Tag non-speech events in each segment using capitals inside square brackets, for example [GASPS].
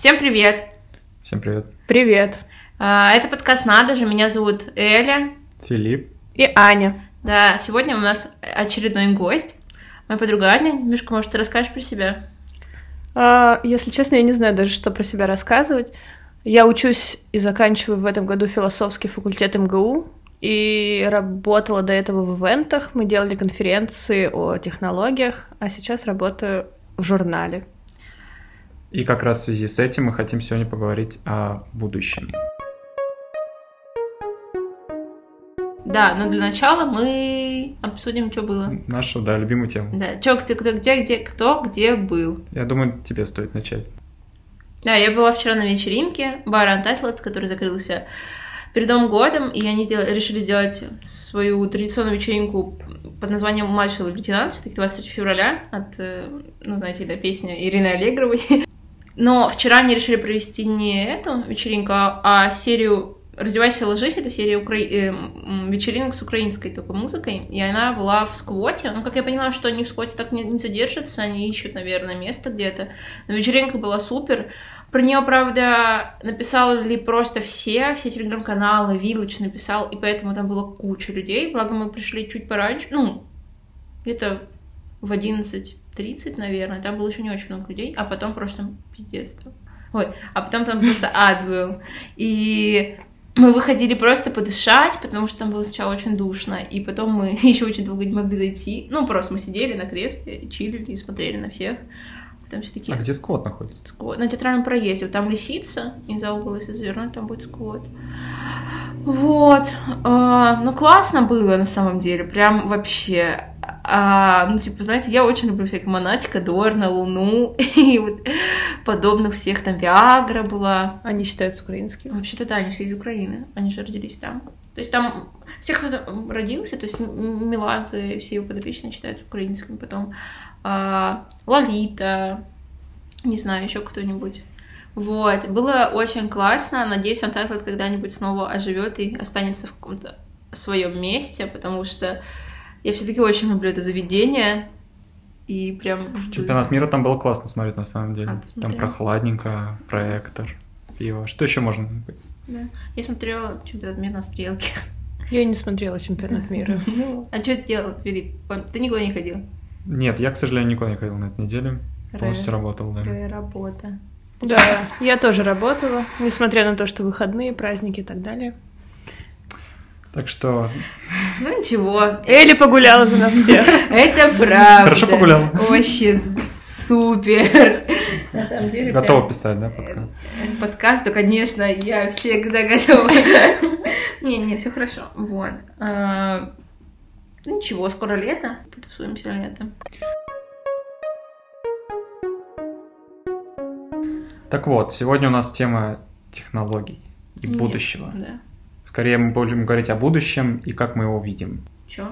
Всем привет! Всем привет. Привет. А, Это подкаст «Надо же», меня зовут Эля. Филипп. И Аня. Да, сегодня у нас очередной гость. Моя подруга Аня. Мишка, может, ты расскажешь про себя? А, если честно, я не знаю даже, что про себя рассказывать. Я учусь и заканчиваю в этом году философский факультет МГУ и работала до этого в ивентах. Мы делали конференции о технологиях, а сейчас работаю в журнале. И как раз в связи с этим мы хотим сегодня поговорить о будущем. Да, но для начала мы обсудим, что было. Нашу, да, любимую тему. Да, чё, кто, кто, где, где, кто, где был. Я думаю, тебе стоит начать. Да, я была вчера на вечеринке бара Untitled, который закрылся перед Новым годом, и они сделали, решили сделать свою традиционную вечеринку под названием «Младший лейтенант», все-таки 23 февраля, от, э, ну, знаете, да, песня Ирины Аллегровой. [LAUGHS] Но вчера они решили провести не эту вечеринку, а а серию «Раздевайся, ложись», это серия укра... э, вечеринок с украинской только музыкой, и она была в сквоте. Ну, как я поняла, что они в сквоте так не, не задержатся, они ищут, наверное, место где-то. Но вечеринка была супер. Про нее, правда, написали просто все, все телеграм-каналы, Village написал, и поэтому там было куча людей. Благо мы пришли чуть пораньше, ну, где-то в 11.30, наверное. Там было еще не очень много людей, а потом просто пиздец. там. Ой, а потом там просто [LAUGHS] ад был. И мы выходили просто подышать, потому что там было сначала очень душно, и потом мы [LAUGHS] еще очень долго не могли зайти. Ну, просто мы сидели на кресле, чилили, и смотрели на всех. Потом все таки А где сквот находится? сквот. На театральном проезде. Вот Там лисица, и за угол, если завернуть, там будет сквот. Вот. А, ну, классно было на самом деле. Прям вообще. А, ну, типа, знаете, я очень люблю всяких Монатика, Дорна, Луну [LAUGHS] и вот подобных всех. Там Виагра была. Они считаются украинскими. Вообще-то да, они все из Украины. Они же родились там. То есть там все, кто там родился, то есть Меладзе, все его подопечные считаются украинскими. Потом а, Лолита, не знаю, еще кто-нибудь. Вот, было очень классно. Надеюсь, Untitled когда-нибудь снова оживет и останется в каком-то своем месте, потому что я все-таки очень люблю это заведение. И прям. Чемпионат мира там было классно смотреть, на самом деле. А, там прохладненько, проектор, пиво. Что еще можно? Да. Я смотрела чемпионат мира на стрелке. Я не смотрела чемпионат мира. [LAUGHS] А что ты делал, Филипп? Ты никуда не ходил? Нет, я, к сожалению, никуда не ходил на этой неделе. Полностью работал, да. Работа. Да, я тоже работала, несмотря на то, что выходные, праздники и так далее. Так что Ну ничего. Элли погуляла за нас всех. [LAUGHS] Это правда. Хорошо погулял. Вообще супер. На самом деле, прям готова писать, да, подкаст? подкаст, то, конечно, я всегда готова. [LAUGHS] Не, не, все хорошо. Вот. А, ну, Ничего, скоро лето. Потусуемся летом. Так вот, сегодня у нас тема технологий и Нет, будущего. Да. Скорее мы будем говорить о будущем и как мы его видим. Чё?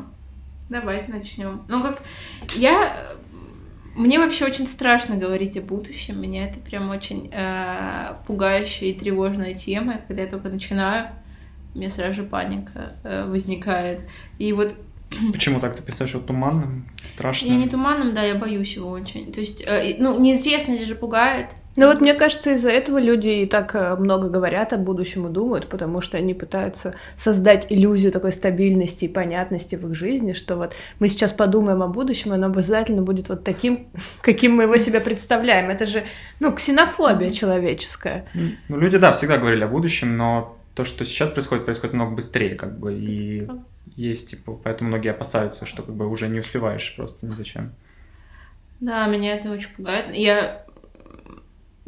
Давайте начнем. Ну, как я... Мне вообще очень страшно говорить о будущем. Меня это прям очень э, пугающая и тревожная тема. Когда я только начинаю, у меня сразу же паника э, возникает. И вот [CLEARS THROAT] Почему так ты писаешь о туманном, страшном? я не туманным, да, я боюсь его очень. То есть, э, ну, неизвестность же пугает. Ну вот мне кажется, из-за этого люди и так э, много говорят о будущем и думают, потому что они пытаются создать иллюзию такой стабильности и понятности в их жизни, что вот мы сейчас подумаем о будущем, и оно обязательно будет вот таким, [LAUGHS] каким мы его себе представляем. Это же, ну, ксенофобия человеческая. Ну, люди, да, всегда говорили о будущем, но то, что сейчас происходит, происходит много быстрее, как бы, и есть, типа, поэтому многие опасаются, что, как бы, уже не успеваешь просто ни зачем. Да, меня это очень пугает. Я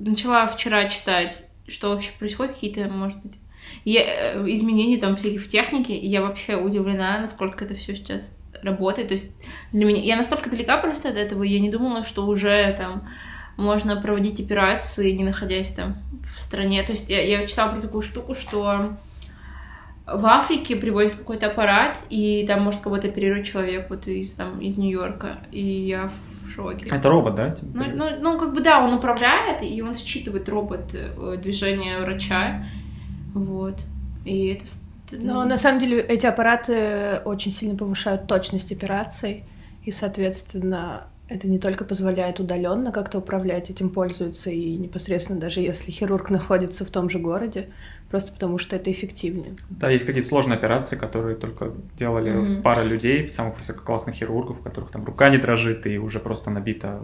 начала вчера читать, что вообще происходит, какие-то, может быть, я- э, изменения там всякие в технике, и я вообще удивлена, насколько это все сейчас работает. То есть для меня я настолько далека просто от этого, я не думала, что уже там можно проводить операции, не находясь там в стране. То есть я, я читала про такую штуку, что в Африке привозят какой-то аппарат, и там может кого-то оперировать человек вот из, там, из Нью-Йорка. И я в шоке. Это робот, да? типа? Ну, ну, ну, как бы да, он управляет, и он считывает робот э, движение врача. Вот. И это... Но на самом деле эти аппараты очень сильно повышают точность операций, и, соответственно, Это не только позволяет удаленно как-то управлять, этим пользуются и непосредственно даже если хирург находится в том же городе, просто потому что это эффективнее. Да, есть какие-то сложные операции, которые только делали mm-hmm. пара людей, самых высококлассных хирургов, у которых там рука не дрожит и уже просто набита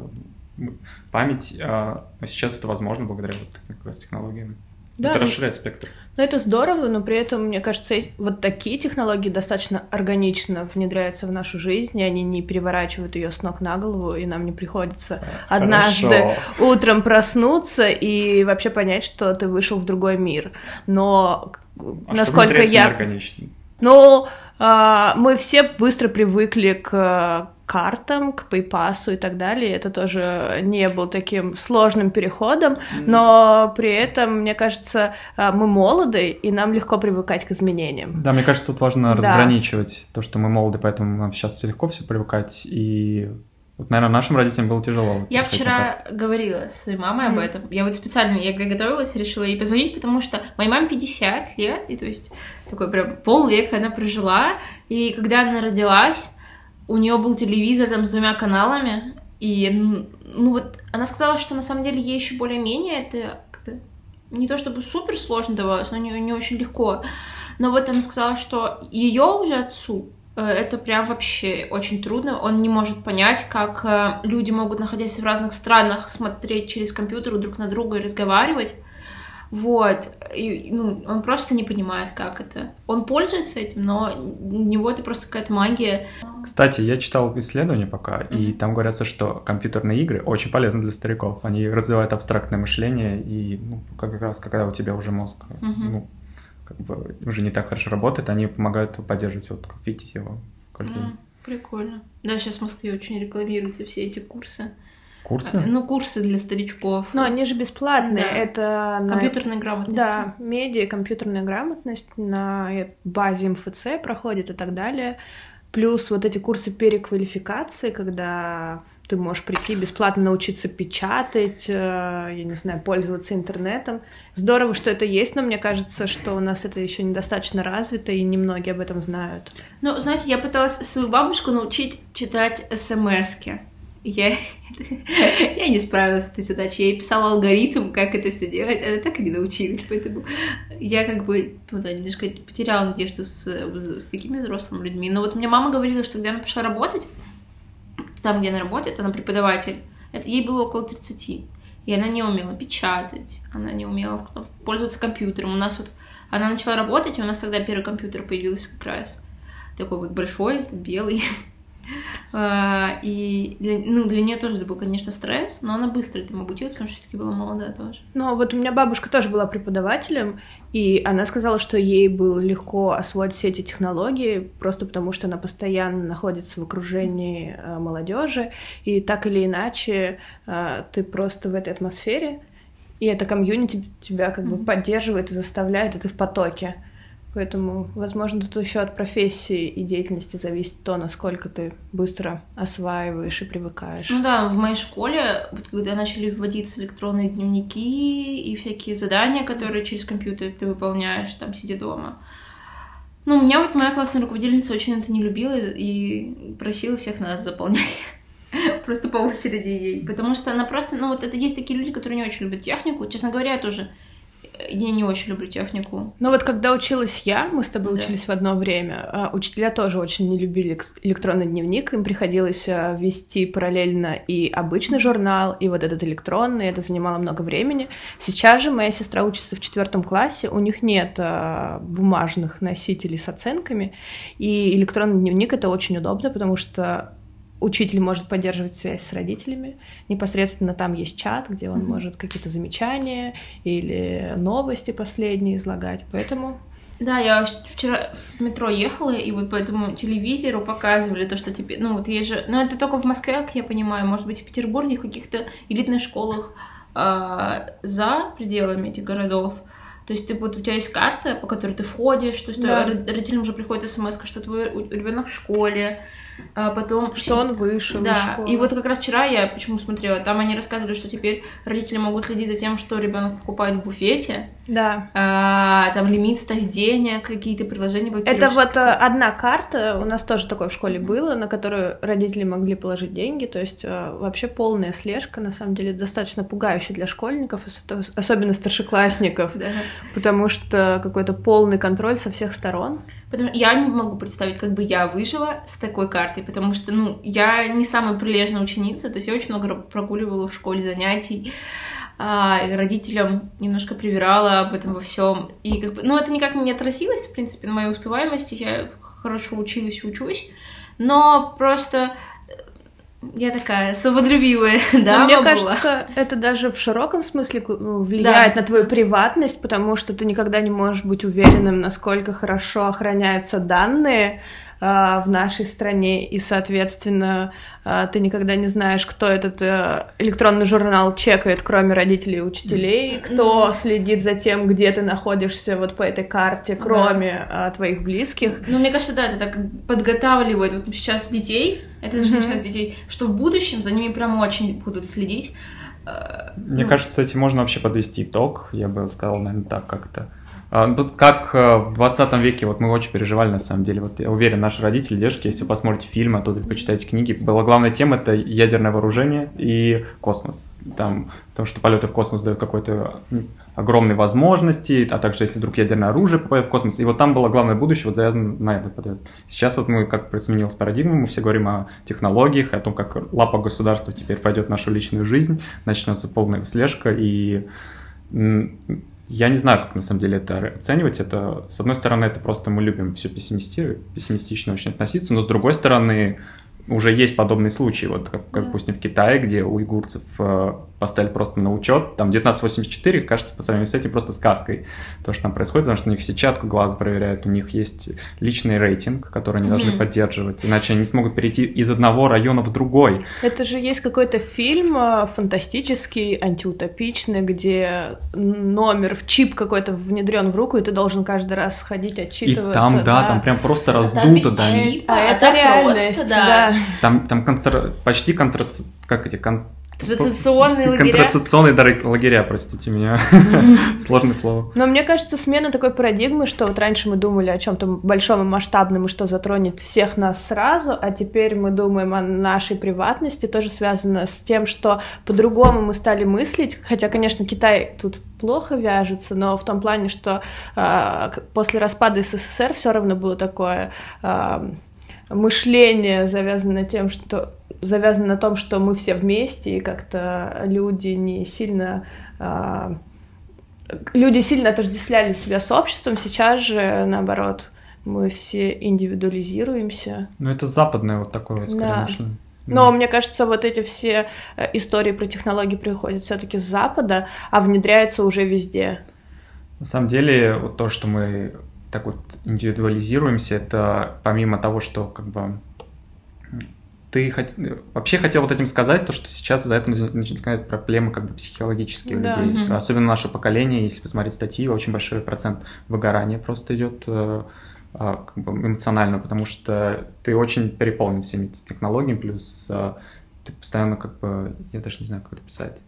память. А сейчас это возможно благодаря вот таким как раз технологиям. Да, это расширяет спектр. Ну, это здорово, но при этом, мне кажется, вот такие технологии достаточно органично внедряются в нашу жизнь, и они не переворачивают ее с ног на голову, и нам не приходится Хорошо. однажды утром проснуться и вообще понять, что ты вышел в другой мир. Но а насколько я... Органично? Ну, а, мы все быстро привыкли к картам, к PayPass и так далее. Это тоже не был таким сложным переходом, но при этом, мне кажется, а, мы молоды, и нам легко привыкать к изменениям. Да, мне кажется, тут важно да. разграничивать то, что мы молоды, поэтому нам сейчас легко все привыкать, и вот, наверное, нашим родителям было тяжело. Я вчера говорила с своей мамой mm. об этом. Я вот специально, я готовилась, решила ей позвонить, потому что моей маме 50 лет, и то есть такой прям полвека она прожила, и когда она родилась, у нее был телевизор там с двумя каналами, и ну вот она сказала, что на самом деле ей еще более-менее это как-то не то чтобы супер сложно давалось, но не, не очень легко. Но вот она сказала, что ее уже отцу это прям вообще очень трудно. Он не может понять, как э, люди могут, находясь в разных странах, смотреть через компьютер друг на друга и разговаривать. Вот. И, ну, он просто не понимает, как это. Он пользуется этим, но у него это просто какая-то магия. Кстати, я читал исследования пока, mm-hmm. и там говорится, что компьютерные игры очень полезны для стариков. Они развивают абстрактное мышление, и ну, как раз когда у тебя уже мозг mm-hmm. ну, как бы уже не так хорошо работает, они помогают поддерживать, вот как видите его. Mm, прикольно. Да, сейчас в Москве очень рекламируются все эти курсы. Курсы? Ну, курсы для старичков. Но они же бесплатные. Да. Это на... компьютерная грамотность. Да, медиа, компьютерная грамотность на базе МФЦ проходит и так далее. Плюс вот эти курсы переквалификации, когда ты можешь прийти бесплатно научиться печатать, э, я не знаю, пользоваться интернетом. Здорово, что это есть, но мне кажется, что у нас это еще недостаточно развито, и немногие об этом знают. Ну, знаете, я пыталась свою бабушку научить читать смс-ки я, [LAUGHS] я не справилась с этой задачей. Я ей писала алгоритм, как это все делать, она так и не научилась. Поэтому я как бы ну, да, немножко потеряла надежду с, с такими взрослыми людьми. Но вот мне мама говорила, что когда она пошла работать, там, где она работает, она преподаватель, это ей было около 30. И она не умела печатать, она не умела пользоваться компьютером. У нас вот она начала работать, и у нас тогда первый компьютер появился как раз. Такой вот большой, белый. [LAUGHS] А, и для, ну, для нее тоже это был, конечно, стресс, но она быстро этому обучилась, потому что все-таки была молодая тоже. Ну, вот у меня бабушка тоже была преподавателем, и она сказала, что ей было легко освоить все эти технологии, просто потому что она постоянно находится в окружении э, молодежи, и так или иначе э, ты просто в этой атмосфере, и это комьюнити тебя как бы поддерживает и заставляет, и ты в потоке. Поэтому, возможно, тут еще от профессии и деятельности зависит то, насколько ты быстро осваиваешь и привыкаешь. Ну да, в моей школе, вот когда начали вводиться электронные дневники и всякие задания, которые через компьютер ты выполняешь, там, сидя дома. Ну, меня вот моя классная руководительница очень это не любила и просила всех нас заполнять. [LAUGHS] Просто по очереди ей. Потому что она просто, ну вот это есть такие люди, которые не очень любят технику. Честно говоря, я тоже я не очень люблю технику. Ну вот когда училась я, мы с тобой да. учились в одно время, а, учителя тоже очень не любили электронный дневник, им приходилось а, вести параллельно и обычный журнал, и вот этот электронный, это занимало много времени. Сейчас же моя сестра учится в четвертом классе, у них нет а, бумажных носителей с оценками, и электронный дневник это очень удобно, потому что учитель может поддерживать связь с родителями. Непосредственно там есть чат, где он mm-hmm. может какие-то замечания или новости последние излагать. Поэтому да, я вчера в метро ехала, и вот по этому телевизору показывали то, что теперь, ну вот есть же, ну это только в Москве, как я понимаю, может быть в Петербурге, в каких-то элитных школах э, за пределами этих городов, То есть ты вот у тебя есть карта, по которой ты входишь, то есть да. родителям уже приходит смс, что твой ребенок в школе, а потом... Что он вышел Да, и вот как раз вчера я почему смотрела, там они рассказывали, что теперь родители могут следить за тем, что ребенок покупает в буфете. Да. А, там лимит ставить денег, какие-то приложения Это вот э, одна карта, у нас тоже такое в школе было, на которую родители могли положить деньги, то есть э, вообще полная слежка, на самом деле, достаточно пугающая для школьников, особенно старшеклассников, да. потому что какой-то полный контроль со всех сторон. Потому я не могу представить, как бы я выжила с такой картой, потому что, ну, я не самая прилежная ученица, то есть я очень много прогуливала в школе занятий, а, и родителям немножко привирала об этом во всем. И как бы, ну, это никак не отразилось, в принципе, на моей успеваемости. Я хорошо училась и учусь, но просто я такая свободолюбивая, [LAUGHS] да, Мне кажется, это даже в широком смысле ну, влияет да. на твою приватность, потому что ты никогда не можешь быть уверенным, насколько хорошо охраняются данные, в нашей стране, и, соответственно, а, ты никогда не знаешь, кто этот э, электронный журнал чекает, кроме родителей и учителей, кто следит за тем, где ты находишься вот по этой карте, кроме да. твоих близких. Ну, мне кажется, да, это так подготавливает вот сейчас детей, это же начинает с детей, что в будущем за ними прям очень будут следить. Мне ну... кажется, этим можно вообще подвести итог, я бы сказал, наверное, так как-то. А, ну, как э, в 20 веке, вот мы очень переживали на самом деле. Вот я уверен, наши родители, дедушки, если посмотрите фильмы, а то почитаете книги, была главная тема это ядерное вооружение и космос. Там, потому что полеты в космос дают какой-то огромные возможности, а также если вдруг ядерное оружие попадет в космос. И вот там было главное будущее, вот завязано на это. Сейчас вот мы, как сменилась парадигма, мы все говорим о технологиях, о том, как лапа государства теперь пойдет в нашу личную жизнь, начнется полная слежка и я не знаю, как на самом деле это оценивать. Это, с одной стороны, это просто мы любим все пессимисти... пессимистично очень относиться, но с другой стороны, уже есть подобные случаи, вот как, как допустим, в Китае, где уйгурцев э, поставили просто на учет, там 1984, кажется, по сравнению с этим просто сказкой, то, что там происходит, потому что у них сетчатку глаза проверяют, у них есть личный рейтинг, который они mm-hmm. должны поддерживать, иначе они не смогут перейти из одного района в другой. Это же есть какой-то фильм э, фантастический, антиутопичный, где номер в чип какой-то внедрен в руку, и ты должен каждый раз ходить отчитываться. И там, да, да там прям просто а раздуто, да. Чипа, а это, это реальность, просто, да. да. Там, там концер... почти контр... как эти кон... Контрацепционные лагеря. Контрацепционные лагеря, простите меня. [LAUGHS] Сложное слово. Но мне кажется, смена такой парадигмы, что вот раньше мы думали о чем-то большом и масштабном, и что затронет всех нас сразу, а теперь мы думаем о нашей приватности, тоже связано с тем, что по-другому мы стали мыслить, хотя, конечно, Китай тут плохо вяжется, но в том плане, что э, после распада СССР все равно было такое э, мышление завязано на тем, что завязано на том, что мы все вместе, и как-то люди не сильно а, люди сильно отождествляли себя с обществом, сейчас же наоборот мы все индивидуализируемся. Ну это западное вот такое вот скорее да. мышление. Но мне кажется, вот эти все э, истории про технологии приходят все-таки с Запада, а внедряются уже везде. На самом деле, вот то, что мы так вот индивидуализируемся, это помимо того, что как бы ты хот... вообще хотел вот этим сказать, то, что сейчас за это начинают проблемы как бы психологические да. людей. Угу. Особенно наше поколение, если посмотреть статьи, очень большой процент выгорания просто идет э, а, как бы эмоционально, потому что ты очень переполнен всеми технологиями, плюс э, ты постоянно как бы, я даже не знаю, как это писать,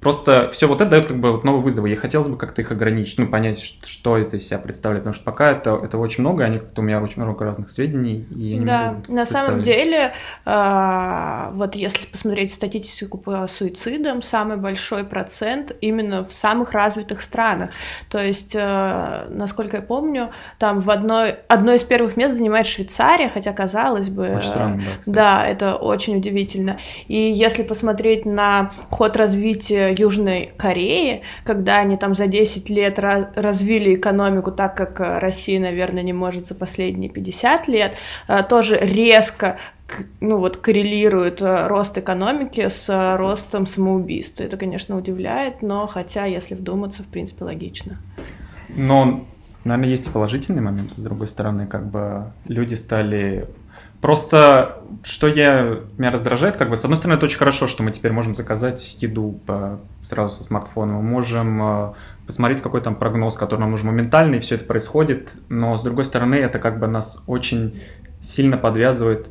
Просто все вот это дает как бы вот новые вызовы. И хотелось бы как-то их ограничить, ну, понять, что это из себя представляет. Потому что пока это, это очень много, они, у меня очень много разных сведений. И я да, на самом деле, э, вот если посмотреть статистику по суицидам, самый большой процент именно в самых развитых странах. То есть, э, насколько я помню, там в одной, одно из первых мест занимает Швейцария, хотя казалось бы... Очень странно, да. Кстати. Да, это очень удивительно. И если посмотреть на ход развития Южной Кореи, когда они там за 10 лет развили экономику так, как э, Россия, наверное, не может за последние 50 лет, э, тоже резко ну вот коррелирует э, рост экономики с ростом самоубийств. Это, конечно, удивляет, но хотя, если вдуматься, в принципе, логично. Но, наверное, есть и положительный момент, с другой стороны, как бы люди стали Просто, что я, меня раздражает, как бы, с одной стороны, это очень хорошо, что мы теперь можем заказать еду по, сразу со смартфона, мы можем э, посмотреть какой там прогноз, который нам нужен моментально, и все это происходит, но, с другой стороны, это как бы нас очень сильно подвязывает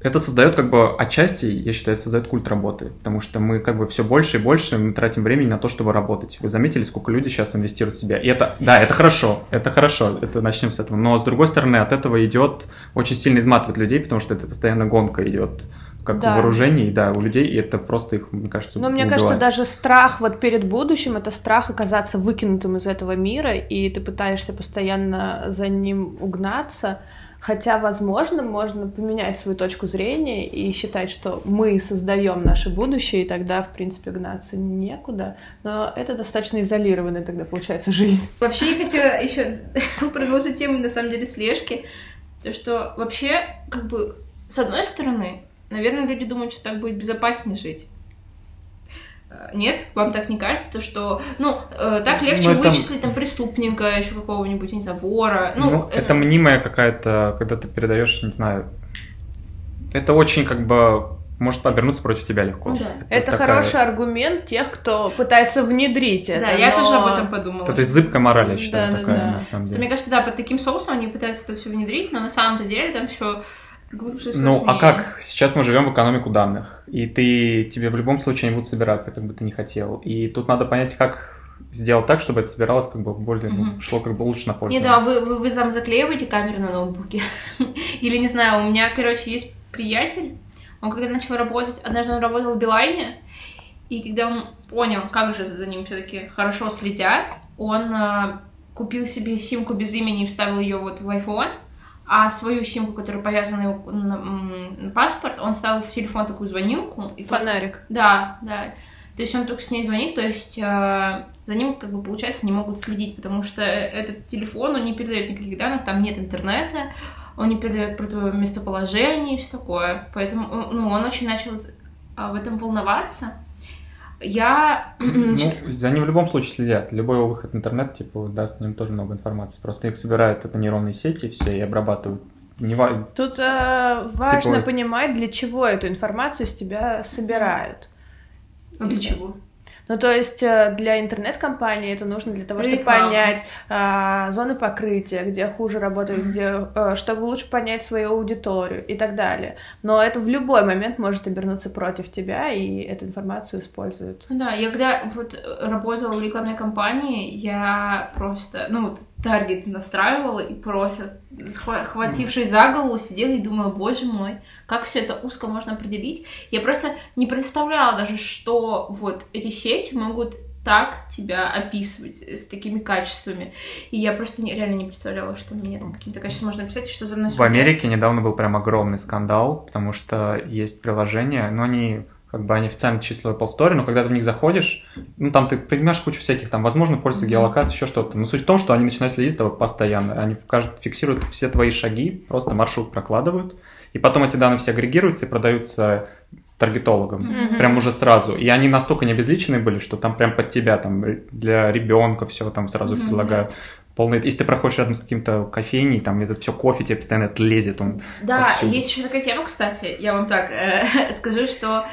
это создает как бы отчасти, я считаю, это создает культ работы, потому что мы как бы все больше и больше мы тратим времени на то, чтобы работать. Вы заметили, сколько люди сейчас инвестируют в себя? И это, да, это хорошо, это хорошо, это начнем с этого. Но с другой стороны, от этого идет очень сильно изматывает людей, потому что это постоянно гонка идет как да. вооружений, да, у людей, и это просто их, мне кажется, Но мне кажется, даже страх вот перед будущим, это страх оказаться выкинутым из этого мира, и ты пытаешься постоянно за ним угнаться, Хотя, возможно, можно поменять свою точку зрения и считать, что мы создаем наше будущее, и тогда, в принципе, гнаться некуда. Но это достаточно изолированная тогда получается жизнь. Вообще, я хотела еще [LAUGHS] продолжить тему, на самом деле, слежки. То, что вообще, как бы, с одной стороны, наверное, люди думают, что так будет безопаснее жить. Нет, вам так не кажется, то что, ну, э, так легче ну, это... вычислить там преступника, еще какого-нибудь, не знаю, вора. Ну, ну это... это мнимая какая-то, когда ты передаешь, не знаю, это очень как бы может обернуться против тебя легко. Ну, да. Это, это такая... хороший аргумент тех, кто пытается внедрить это. Да, но... я тоже об этом подумала. Это зыбкая мораль, я считаю, да, такая, да, да. на самом деле. Мне кажется, да, под таким соусом они пытаются это все внедрить, но на самом-то деле там все глубже, Ну, а как? Сейчас мы живем в экономику данных, и ты, тебе в любом случае не будут собираться, как бы ты не хотел. И тут надо понять, как сделать так, чтобы это собиралось как бы более, mm-hmm. ну, шло как бы лучше на пользу. Не, да, вы, вы, вы там заклеиваете камеру на ноутбуке. [LAUGHS] Или, не знаю, у меня, короче, есть приятель, он когда начал работать, однажды он работал в Билайне, и когда он понял, как же за ним все-таки хорошо следят, он а, купил себе симку без имени и вставил ее вот в iPhone, а свою симку, которая повязана на, на паспорт, он ставил в телефон такую звонилку. И Фонарик. Да, да. То есть он только с ней звонит, то есть э, за ним, как бы, получается, не могут следить, потому что этот телефон, он не передает никаких данных, там нет интернета, он не передает про твое местоположение и все такое. Поэтому ну, он очень начал в этом волноваться. Я... [CLEARS THROAT] Ну, за ним в любом случае следят. Любой выход в интернет, типа, даст ним тоже много информации. Просто их собирают это нейронные сети, все, и обрабатывают. Не ва... Тут э, важно типа... понимать, для чего эту информацию с тебя собирают. А для чего? Ну, то есть э, для интернет-компании это нужно для того, чтобы Реклама. понять а, зоны покрытия, где хуже работают, mm-hmm. где, а, чтобы лучше понять свою аудиторию и так далее. Но это в любой момент может обернуться против тебя, и эту информацию используют. Да, я когда вот работала в рекламной компании, я просто, ну, вот таргет настраивала и просто, схватившись за голову, сидела и думала, боже мой, как все это узко можно определить. Я просто не представляла даже, что вот эти сети могут так тебя описывать с такими качествами. И я просто не, реально не представляла, что мне там какими-то качествами можно описать, что за мной В Америке недавно был прям огромный скандал, потому что есть приложения, но они как бы они официально число Apple Store, но когда ты в них заходишь, ну там ты принимаешь кучу всяких, там, возможно, пользуется геолокацией, еще что-то. Но суть в том, что они начинают следить за тобой постоянно. Они кажут, фиксируют все твои шаги, просто маршрут прокладывают, и потом эти данные все агрегируются и продаются таргетологам, mm-hmm. прям уже сразу. И они настолько не были, что там прям под тебя, там для ребенка все там сразу mm-hmm. предлагают полный... Если ты проходишь рядом с каким-то кофейней, там это все кофе тебе постоянно лезет, он Да, отсюда. есть еще такая тема, кстати, я вам так э, [LAUGHS] скажу, что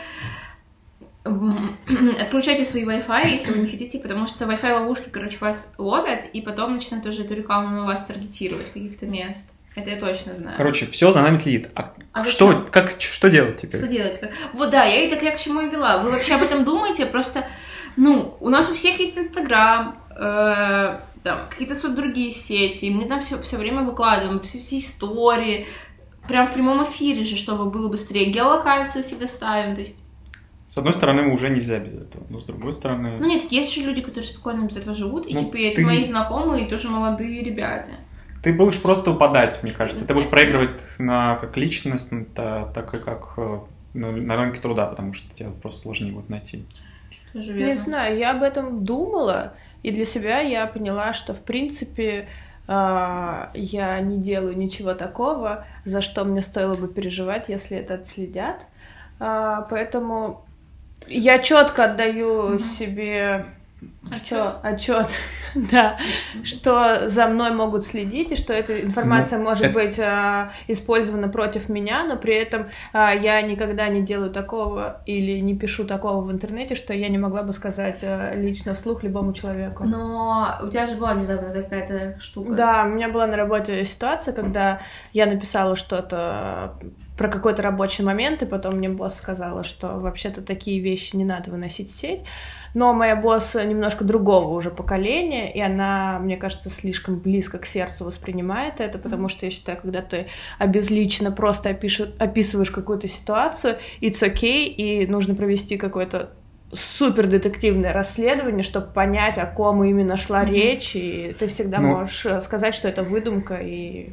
[CLEARS THROAT] отключайте свои Wi-Fi, если вы не хотите, потому что Wi-Fi ловушки, короче, вас ловят, и потом начинают тоже эту рекламу на вас таргетировать каких-то мест. Это я точно знаю. Короче, все за нами следит. А, а что, как, что делать теперь? Что делать? Вот да, я и так я к чему и вела. Вы вообще об этом думаете? Просто, ну, у нас у всех есть Инстаграм, э, там, какие-то вот другие сети, и мы там все, все время выкладываем все, все истории, прям в прямом эфире же, чтобы было быстрее. Геолокацию всегда ставим, то есть с одной стороны, уже нельзя без этого, но с другой стороны... Ну нет, есть же люди, которые спокойно без этого живут, и ну, типа это ты... мои знакомые, и тоже молодые ребята. Ты будешь просто упадать, мне кажется. Ты будешь проигрывать на как личность, так и как э, на, на рынке труда, потому что тебя просто сложнее будет найти. Не знаю, я об этом думала, и для себя я поняла, что в принципе а, я не делаю ничего такого, за что мне стоило бы переживать, если это отследят. А, поэтому я четко отдаю mm-hmm. себе что отчет, [LAUGHS] да, что за мной могут следить и что эта информация ну, может это... быть э, использована против меня, но при этом э, я никогда не делаю такого или не пишу такого в интернете, что я не могла бы сказать э, лично вслух любому человеку. Но у тебя же была недавно какая-то штука. Да, у меня была на работе ситуация, когда я написала что-то про какой-то рабочий момент, и потом мне босс сказала, что вообще-то такие вещи не надо выносить в сеть. Но моя босс немножко другого уже поколения, и она, мне кажется, слишком близко к сердцу воспринимает это, потому что я считаю, когда ты обезлично просто опишешь, описываешь какую-то ситуацию, it's okay, и нужно провести какое-то супер детективное расследование, чтобы понять, о ком именно шла mm-hmm. речь, и ты всегда ну, можешь э, сказать, что это выдумка и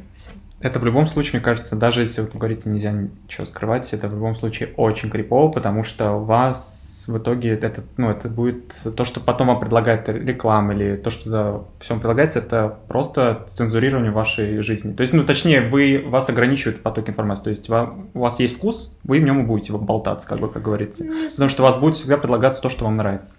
это в любом случае, мне кажется, даже если вот вы говорите, нельзя ничего скрывать, это в любом случае очень крипово, потому что у вас в итоге это, ну, это будет то, что потом вам предлагает реклама или то, что за всем предлагается, это просто цензурирование вашей жизни. То есть, ну, точнее, вы, вас ограничивает поток информации. То есть, вам, у вас есть вкус, вы в нем и будете болтаться, как бы, как говорится. Ну, потому что у вас будет всегда предлагаться то, что вам нравится.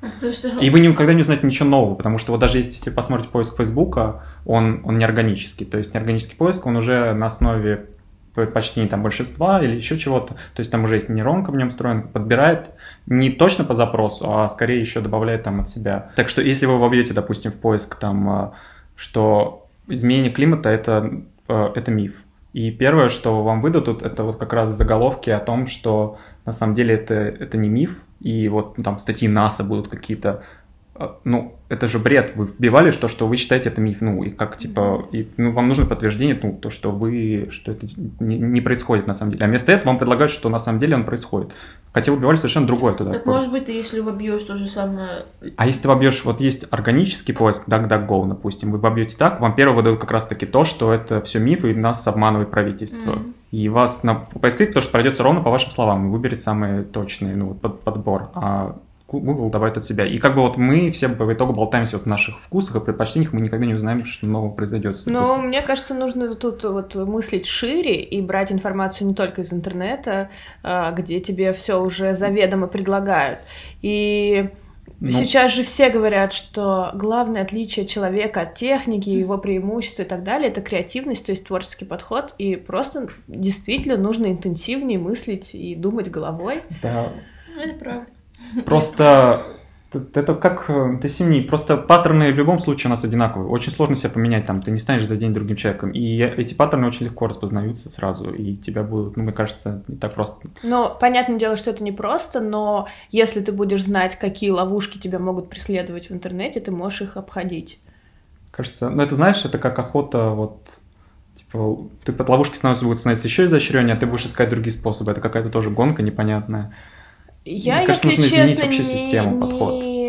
И вы никогда не узнаете ничего нового, потому что вот даже если, если посмотрите поиск Фейсбука, он, он неорганический. То есть, неорганический поиск, он уже на основе предпочтений там большинства или еще чего-то. То есть там уже есть нейронка в нем встроена, подбирает не точно по запросу, а скорее еще добавляет там от себя. Так что если вы вобьете, допустим, в поиск там, а, что изменение климата это, а, это миф. И первое, что вам выдадут, это вот как раз заголовки о том, что на самом деле это, это не миф, и вот там статьи НАСА будут какие-то ну, это же бред. Вы вбивали, что, что вы считаете это миф, ну, и как, типа, и, ну, вам нужно подтверждение, ну, то, что вы, что это не, не происходит на самом деле. А вместо этого вам предлагают, что на самом деле он происходит. Хотя вы вбивали совершенно другое туда. Так, может быть, ты, если вобьешь то же самое... А если ты вобьешь, вот есть органический поиск, DuckDuckGo, допустим, вы вобьете так, вам первый выдают как раз-таки то, что это все миф, и нас обманывает правительство. Mm. И вас на поисковик тоже пройдется ровно по вашим словам, и выберет самый точный, ну, под, подбор. А Google добавит от себя. И как бы вот мы все по итогу болтаемся вот в наших вкусах и предпочтениях, мы никогда не узнаем, что нового произойдет. Ну, мне кажется, нужно тут вот мыслить шире и брать информацию не только из интернета, а, где тебе все уже заведомо предлагают. И ну, Сейчас же все говорят, что главное отличие человека от техники, его преимущества и так далее, это креативность, то есть творческий подход, и просто действительно нужно интенсивнее мыслить и думать головой. Да. Это правда. Просто это как э, ты семьи, просто паттерны в любом случае у нас одинаковые. Очень сложно себя поменять там, ты не станешь за день другим человеком. И эти паттерны очень легко распознаются сразу, и тебя будут, ну, мне кажется, не так просто. Ну, понятное дело, что это не просто, но если ты будешь знать, какие ловушки тебя могут преследовать в интернете, ты можешь их обходить. Кажется, ну это знаешь, это как охота вот типа, ты под ловушки становится, будет становиться еще изощреннее, а ты будешь искать другие способы. Это какая-то тоже гонка непонятная. Я, Мне кажется, если нужно изменить честно, вообще систему, не, подход. Не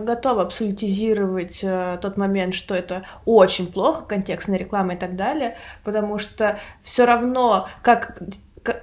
готова абсолютизировать э, тот момент, что это очень плохо, контекстная реклама и так далее, потому что все равно, как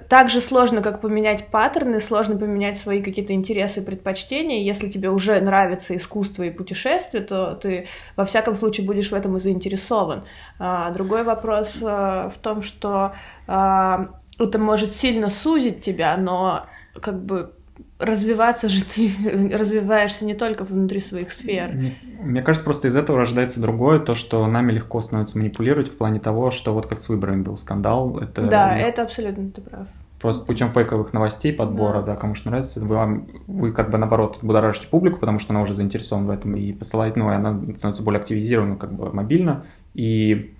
так же сложно, как поменять паттерны, сложно поменять свои какие-то интересы и предпочтения. Если тебе уже нравится искусство и путешествие, то ты во всяком случае будешь в этом и заинтересован. А, другой вопрос а, в том, что а, это может сильно сузить тебя, но как бы развиваться же ты [LAUGHS] развиваешься не только внутри своих сфер. Мне кажется, просто из этого рождается другое, то, что нами легко становится манипулировать в плане того, что вот как с выборами был скандал. Это да, это абсолютно ты прав. Просто путем фейковых новостей, подбора, да, да кому что нравится, вы, вы как бы наоборот будоражите публику, потому что она уже заинтересована в этом и посылает, ну, и она становится более активизирована как бы мобильно, и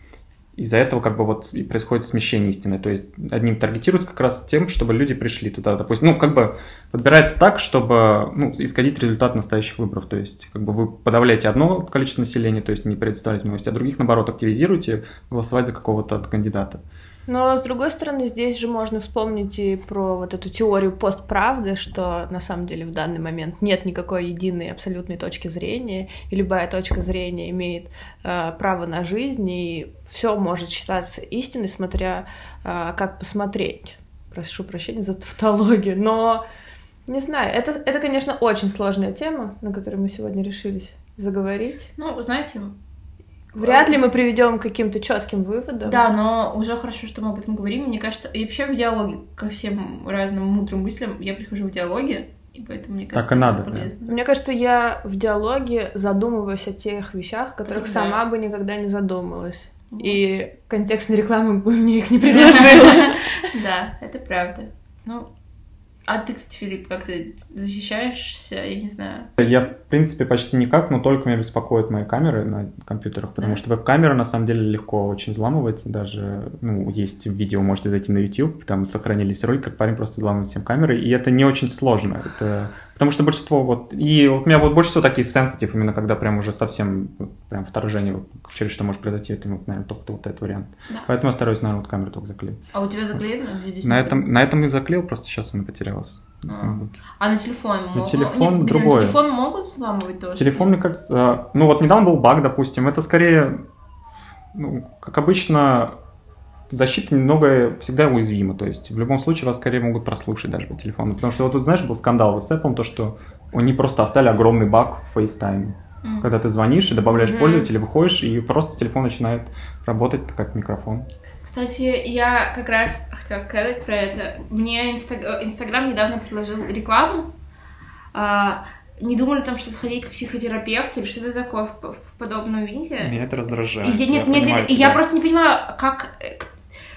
из-за этого как бы вот и происходит смещение истины. То есть одним таргетируется как раз тем, чтобы люди пришли туда, допустим. Ну, как бы подбирается так, чтобы ну, исказить результат настоящих выборов. То есть как бы вы подавляете одно количество населения, то есть не представляете новости, а других, наоборот, активизируете голосовать за какого-то кандидата. Но, с другой стороны, здесь же можно вспомнить и про вот эту теорию постправды, что на самом деле в данный момент нет никакой единой абсолютной точки зрения, и любая точка зрения имеет э, право на жизнь, и все может считаться истиной, смотря э, как посмотреть. Прошу прощения за тавтологию, но не знаю, это, это, конечно, очень сложная тема, на которой мы сегодня решились заговорить. Ну, знаете, Вряд ли мы приведем к каким-то четким выводам. Да, но уже хорошо, что мы об этом говорим. Мне кажется, и вообще в диалоге ко всем разным мудрым мыслям я прихожу в диалоге, И поэтому, мне кажется, Так и надо, это да. полезно. Мне кажется, я в диалоге задумываюсь о тех вещах, которых Да. сама бы никогда не задумалась. Вот. И контекстная реклама бы мне их не [LAUGHS] предложила. Да, это правда. Ну, а ты, кстати, Филипп, как ты защищаешься, я не знаю. Я, в принципе, почти никак, но только меня беспокоят мои камеры на компьютерах, потому что веб-камера, на самом деле, легко очень взламывается. Даже, ну, есть видео, можете зайти на YouTube, там сохранились ролики, как парень просто взламывает всем камеры, и это не очень сложно. Это... Потому что большинство вот... И вот у меня вот больше всего такие сенситив, именно когда прям уже совсем вот прям вторжение, вот, через что может произойти, это, вот, наверное, только вот этот вариант. Да. Поэтому я стараюсь, наверное, вот камеру только заклеить. А у тебя заклеено? Здесь На этом, на этом и заклеил, просто сейчас она потерялась. А. А на телефон? На телефон Нет, другое. На телефон могут взламывать тоже? Телефон, мне кажется, ну вот недавно был баг, допустим, это скорее, ну, как обычно, защита немного всегда уязвима, то есть в любом случае вас скорее могут прослушать даже по телефону, потому что вот тут, знаешь, был скандал вот с Apple, то, что они просто оставили огромный баг в FaceTime. М. Когда ты звонишь и добавляешь Мгм. пользователя, выходишь, и просто телефон начинает работать как микрофон. Кстати, я как раз хотела сказать про это. Мне Инстаг- Инстаграм недавно предложил рекламу. А, не думали там, что сходить к психотерапевту или что-то такое в, в подобном виде. Меня это раздражает. я, нет, нет, понимаю нет, тебя. я просто не понимаю, как, э,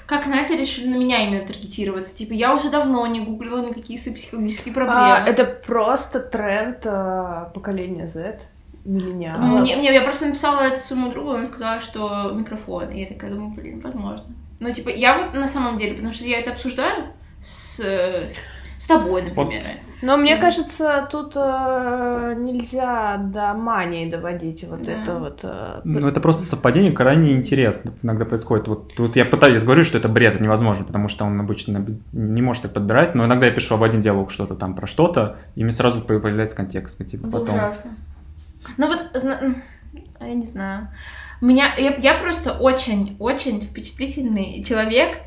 как на это решили на меня именно таргетироваться. Типа, я уже давно не гуглила никакие свои психологические проблемы. А, это просто тренд а, поколения Z, миллениалов. Мне, мне- я просто написала это своему другу, и он сказал, что микрофон. И я такая думаю, блин, возможно. Ну, типа, я вот на самом деле, потому что я это обсуждаю с, с, с тобой, например. Но мне Мгм. кажется, тут э, нельзя до мании доводить вот Да. это вот. э, Ну, это просто совпадение крайне интересно иногда происходит. Вот, вот я пытаюсь говорить, что это бред, это невозможно, потому что он обычно не может так подбирать, но иногда я пишу об один диалог что-то там про что-то, и мне сразу появляется контекст. Типа, Это потом. ужасно. Ну вот, я не знаю. Меня, я, я просто очень-очень впечатлительный человек,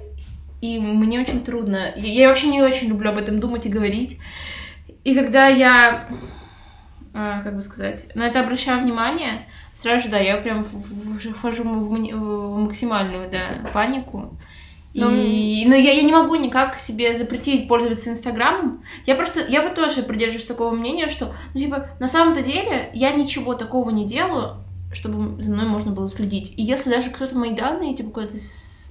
и мне очень трудно. Я, вообще не очень люблю об этом думать и говорить. И когда я, а, как бы сказать, на это обращаю внимание, сразу же, да, я прям вхожу в, в максимальную, да, панику. И, Ну, но я, я не могу никак себе запретить пользоваться Инстаграмом. Я просто, я вот тоже придерживаюсь такого мнения, что, ну, типа, на самом-то деле я ничего такого не делаю, чтобы за мной можно было следить. И если даже кто-то мои данные, типа, куда-то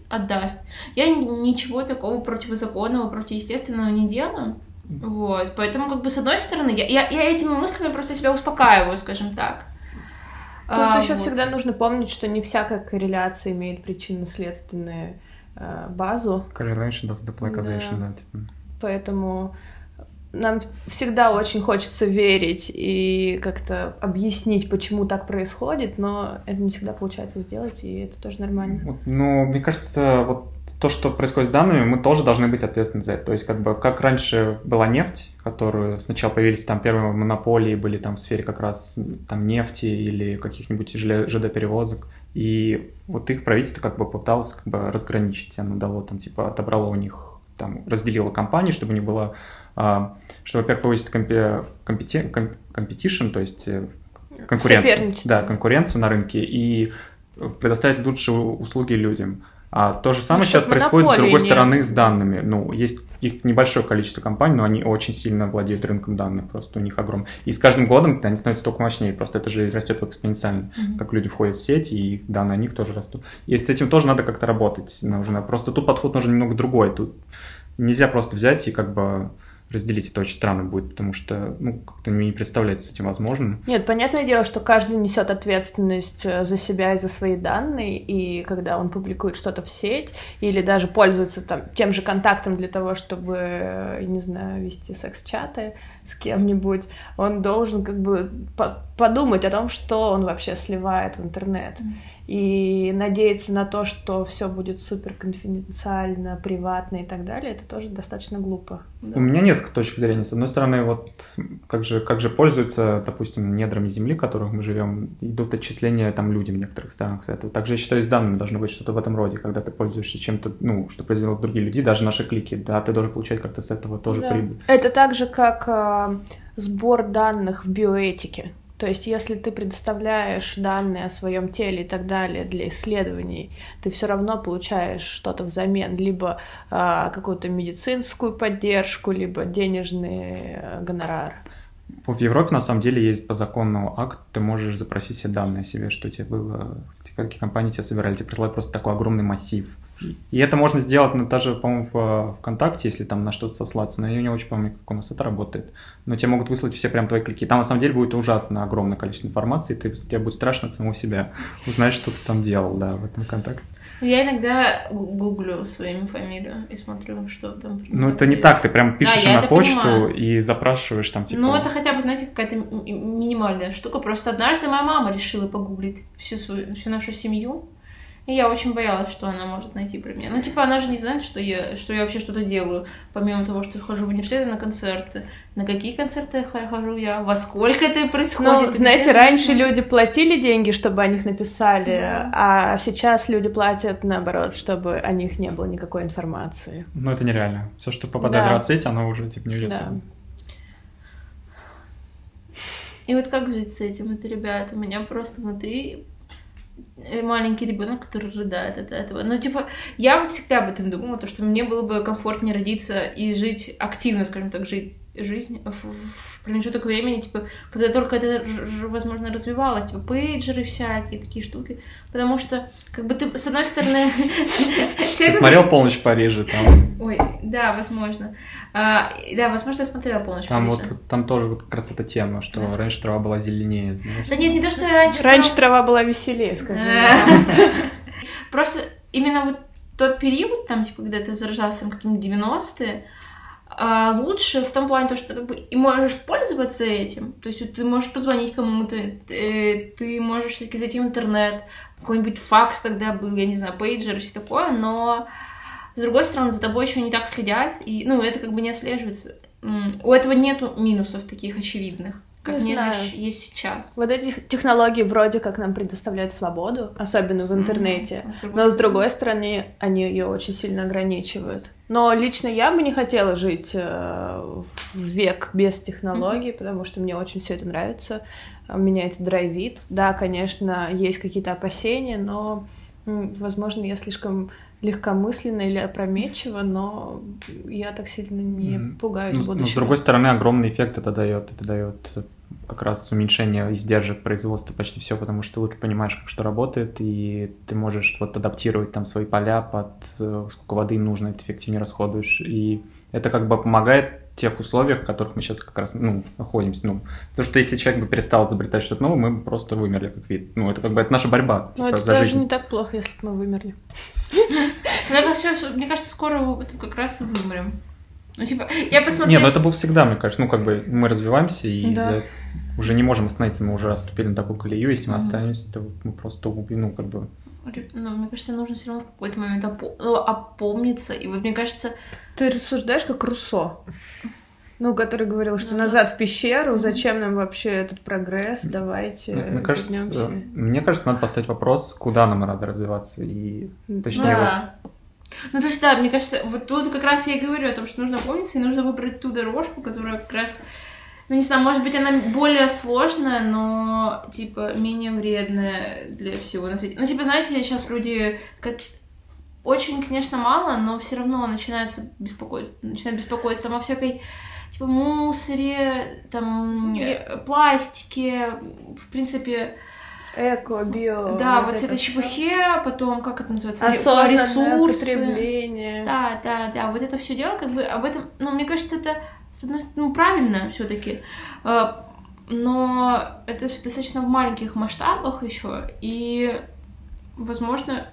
отдаст, я ничего такого противозаконного, противоестественного не делаю. Вот, поэтому, как бы, с одной стороны, я, я, я этими мыслями просто себя успокаиваю, скажем так. Тут А, еще вот. всегда нужно помнить, что не всякая корреляция имеет причинно-следственную э, базу, Correlation does the causation, Да. да. типа. поэтому нам всегда очень хочется верить и как-то объяснить, почему так происходит, но это не всегда получается сделать, и это тоже нормально. Ну, мне кажется, вот то, что происходит с данными, мы тоже должны быть ответственны за это. То есть, как бы, как раньше была нефть, которую сначала появились там первые монополии, были там в сфере как раз там нефти или каких-нибудь ЖД-перевозок, и вот их правительство как бы попыталось как бы разграничить, оно дало там, типа, отобрало у них, там, разделило компании, чтобы не было, а, что, во-первых, повысить компе- компете- ком- competition, то есть э, конкуренцию. Да, конкуренцию на рынке и предоставить лучшие услуги людям. А то же самое Ну, сейчас происходит с другой нет. стороны с данными. Ну, есть их небольшое количество компаний, но они очень сильно владеют рынком данных, просто у них огромный. И с каждым годом они становятся только мощнее, просто это же растет экспоненциально, Мгм. как люди входят в сеть, и данные о них тоже растут. И с этим тоже надо как-то работать. Нужно. Просто тут подход нужен немного другой. Тут нельзя просто взять и как бы разделить. Это очень странно будет, потому что, ну, как-то мне не представляется с этим возможным. Нет, понятное дело, что каждый несет ответственность э, за себя и за свои данные, и когда он публикует что-то в сеть или даже пользуется там тем же контактом для того, чтобы, э, не знаю, вести секс-чаты с кем-нибудь, он должен как бы по- подумать о том, что он вообще сливает в интернет. Мгм. И надеяться на то, что все будет супер конфиденциально, приватно и так далее, это тоже достаточно глупо. У меня несколько точек зрения. С одной стороны, вот как же, как же пользуются, допустим, недрами Земли, в которых мы живем, идут отчисления там людям в некоторых странах с этого. Также, я считаю, с данными должно быть что-то в этом роде, когда ты пользуешься чем-то, ну, что произведут другие люди, даже наши клики, да, ты должен получать как-то с этого тоже Да. прибыль. Это так же, как а, сбор данных в биоэтике. То есть, если ты предоставляешь данные о своем теле и так далее для исследований, ты все равно получаешь что-то взамен, либо э, какую-то медицинскую поддержку, либо денежный э, гонорар. В Европе на самом деле есть по закону акт, ты можешь запросить все данные о себе, что тебе было, какие компании тебе собирали, тебе присылают просто такой огромный массив и это можно сделать ну, даже, по-моему, в ВКонтакте, если там на что-то сослаться, но я не очень помню, как у нас это работает. Но тебе могут выслать все прям твои клики. Там на самом деле будет ужасно огромное количество информации, и ты, тебе будет страшно от самого себя узнать, что ты там делал, да, в этом ВКонтакте. Я иногда гуглю своими фамилию и смотрю, что там. Ну, это не так, ты прям пишешь да, на почту понимаю. и запрашиваешь там, типа... Ну, это хотя бы, знаете, какая-то минимальная штука. Просто однажды моя мама решила погуглить всю, свою, всю нашу семью. И я очень боялась, что она может найти про меня. Ну, типа, она же не знает, что я, что я вообще что-то делаю, помимо того, что хожу в университет на концерты. На какие концерты хожу я, во сколько это происходит. Ну, знаете, раньше люди платили деньги, чтобы о них написали, да. а сейчас люди платят, наоборот, чтобы о них не было никакой информации. Ну, это нереально. Все, что попадает да. в Россеть, оно уже, типа, не уйдет. Да. И вот как жить с этим? Это, ребята, у меня просто внутри маленький ребенок, который рыдает от этого. Но, типа, я вот всегда об этом думала, то, что мне было бы комфортнее родиться и жить активно, скажем так, жить жизнь в, в промежуток времени, типа, когда только это, возможно, развивалось, типа, пейджеры всякие, такие штуки. Потому что, как бы ты, с одной стороны... [LAUGHS] Ты смотрел «Полночь в Париже» там? Ой, да, возможно. А, да, возможно, я смотрела «Полночь там в Париже». Вот, там тоже вот как раз эта тема, что да. раньше трава была зеленее, знаешь? Да нет, не то, что раньше... Раньше трава была веселее, скажем. [LAUGHS] Просто именно вот тот период, там, типа, когда ты заражался там какие-нибудь 90-е, а лучше в том плане, то, что ты как бы и можешь пользоваться этим. То есть ты можешь позвонить кому-то, ты, ты можешь все-таки зайти в интернет, какой-нибудь факс тогда был, я не знаю, пейджер и все такое, но с другой стороны, за тобой еще не так следят, и, ну, это как бы не отслеживается. У этого нету минусов таких очевидных как не знаю. есть сейчас. Вот эти технологии вроде как нам предоставляют свободу, особенно в интернете, mm-hmm. но с другой стороны они ее очень сильно ограничивают. Но лично я бы не хотела жить э, в век без технологий, mm-hmm. потому что мне очень все это нравится, меня это драйвит. Да, конечно, есть какие-то опасения, но, возможно, я слишком легкомысленно или опрометчиво, но я так сильно не пугаюсь ну, будущего. Но с другой стороны, огромный эффект это дает. Это дает как раз уменьшение издержек производства почти все, потому что ты лучше понимаешь, как что работает, и ты можешь вот адаптировать там свои поля под э, сколько воды им нужно, ты эффективнее расходуешь. И это как бы помогает в тех условиях, в которых мы сейчас как раз ну, находимся. Ну, потому что если человек бы перестал изобретать что-то новое, мы бы просто вымерли как вид. Ну, это как бы это наша борьба ну, типа, это за даже жизнь. не так плохо, если бы мы вымерли. [LAUGHS] Мне кажется, скоро мы как раз и вымрем. Ну, типа, я посмотрела... Нет, ну это было всегда, мне кажется. Ну, как бы мы развиваемся и да. Уже не можем остановиться, мы уже оступили на такую колею. Если мы mm-hmm. останемся, то мы просто, ну, как бы... Ну, мне кажется, нужно все равно в какой-то момент опо- ну, опомниться. И вот мне кажется... Ты рассуждаешь как Руссо. Ну, который говорил, что ну, назад да. в пещеру, зачем нам вообще этот прогресс, давайте ну, мне кажется, мне кажется, надо поставить вопрос, куда нам надо развиваться, и точнее да. вот ну, то есть, да, мне кажется, вот тут как раз я и говорю о том, что нужно помниться, и нужно выбрать ту дорожку, которая как раз, ну, не знаю, может быть, она более сложная, но, типа, менее вредная для всего на свете. Ну, типа, знаете, сейчас люди как... очень, конечно, мало, но все равно начинаются беспокоиться, начинают беспокоиться там о всякой типа мусоре, там, пластике, в принципе, Эко, био. Да, вот, вот этой чепухе, потом, как это называется, Осознанное ресурсы. потребление. Да, да, да, вот это все дело, как бы об этом, ну, мне кажется, это, с одной ну, правильно все-таки, а, но это достаточно в маленьких масштабах еще, и, возможно,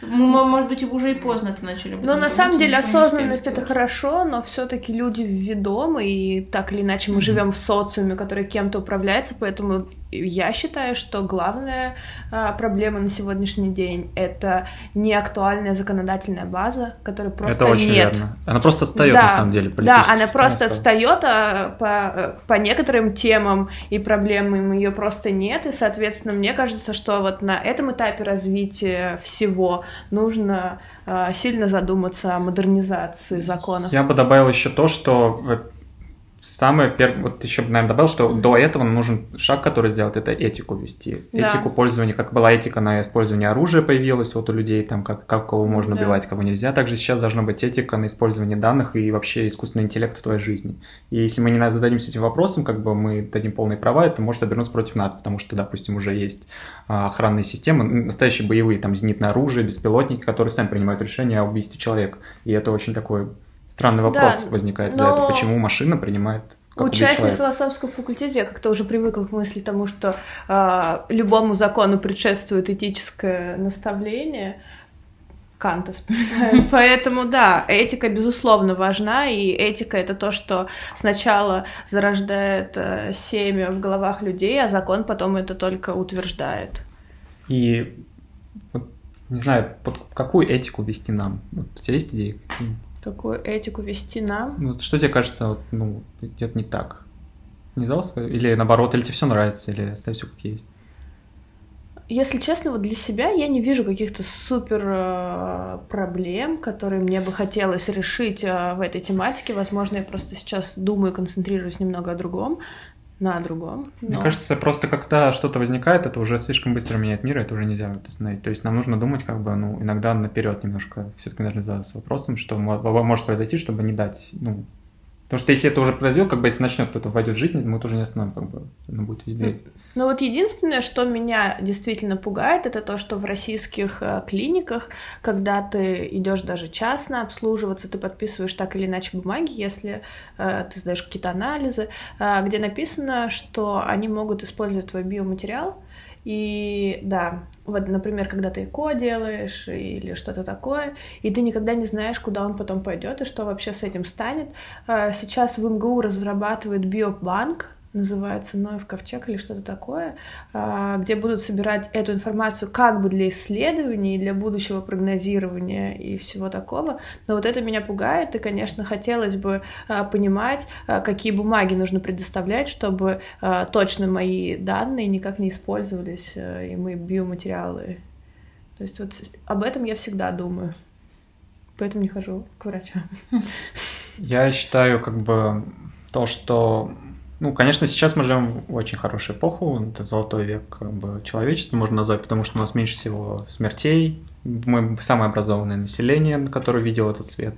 мы, может быть, уже и поздно это начали. Но на самом деле осознанность это хорошо, но все-таки люди ведомы, и так или иначе мы живем в социуме, который кем-то управляется, поэтому я считаю, что главная а, проблема на сегодняшний день это не актуальная законодательная база, которая просто это очень нет. Верно. Она просто отстает да, на самом деле. Да, она просто отстает а, по, по некоторым темам и проблемам ее просто нет, и соответственно мне кажется, что вот на этом этапе развития всего нужно а, сильно задуматься о модернизации законов. Я бы добавил еще то, что самое первое, вот еще бы, наверное, добавил, что до этого нужен шаг, который сделать, это этику вести. Да. Этику пользования, как была этика на использование оружия появилась вот у людей, там, как, как кого можно да. убивать, кого нельзя. Также сейчас должна быть этика на использование данных и вообще искусственный интеллект в твоей жизни. И если мы не зададимся этим вопросом, как бы мы дадим полные права, это может обернуться против нас, потому что, допустим, уже есть а, охранные системы, настоящие боевые, там, зенитное оружие, беспилотники, которые сами принимают решение о убийстве человека. И это очень такой Странный вопрос да, возникает за это. Почему машина принимает Учась на философском факультете, я как-то уже привыкла к мысли тому, что э, любому закону предшествует этическое наставление. Канта вспоминаю. [LAUGHS] Поэтому, да, этика, безусловно, важна, и этика — это то, что сначала зарождает э, семя в головах людей, а закон потом это только утверждает. И, вот, не знаю, под какую этику вести нам? Вот, у тебя есть идеи? Такую этику вести нам. Ну, что тебе кажется, вот, ну, идет не так? Не сдался? Или наоборот, или тебе все нравится, или оставь все как есть? Если честно, вот для себя я не вижу каких-то супер э, проблем, которые мне бы хотелось решить э, в этой тематике. Возможно, я просто сейчас думаю, концентрируюсь немного о другом на другом. Но... Мне кажется, просто когда что-то возникает, это уже слишком быстро меняет мир, это уже нельзя остановить. То есть нам нужно думать, как бы, ну, иногда наперед немножко. Все-таки нужно задаться вопросом, что может произойти, чтобы не дать, ну, Потому что если это уже произойдет, как бы если начнет кто-то войдет в жизнь, мы тоже не остановим, как бы оно будет везде. Ну вот единственное, что меня действительно пугает, это то, что в российских э, клиниках, когда ты идешь даже частно обслуживаться, ты подписываешь так или иначе бумаги, если э, ты сдаешь какие-то анализы, э, где написано, что они могут использовать твой биоматериал, и да, вот, например, когда ты ЭКО делаешь или что-то такое, и ты никогда не знаешь, куда он потом пойдет и что вообще с этим станет. А, сейчас в МГУ разрабатывают биобанк, называется Ноев ковчег или что-то такое, а, где будут собирать эту информацию как бы для исследований, для будущего прогнозирования и всего такого. Но вот это меня пугает, и, конечно, хотелось бы а, понимать, а, какие бумаги нужно предоставлять, чтобы точно мои данные никак не использовались, и мои биоматериалы. То есть вот об этом я всегда думаю. Поэтому не хожу к врачу. Я считаю, как бы то, что ну, конечно, сейчас мы живем в очень хорошую эпоху, это золотой век как бы, человечества, можно назвать, потому что у нас меньше всего смертей, мы самое образованное население, которое видел этот свет,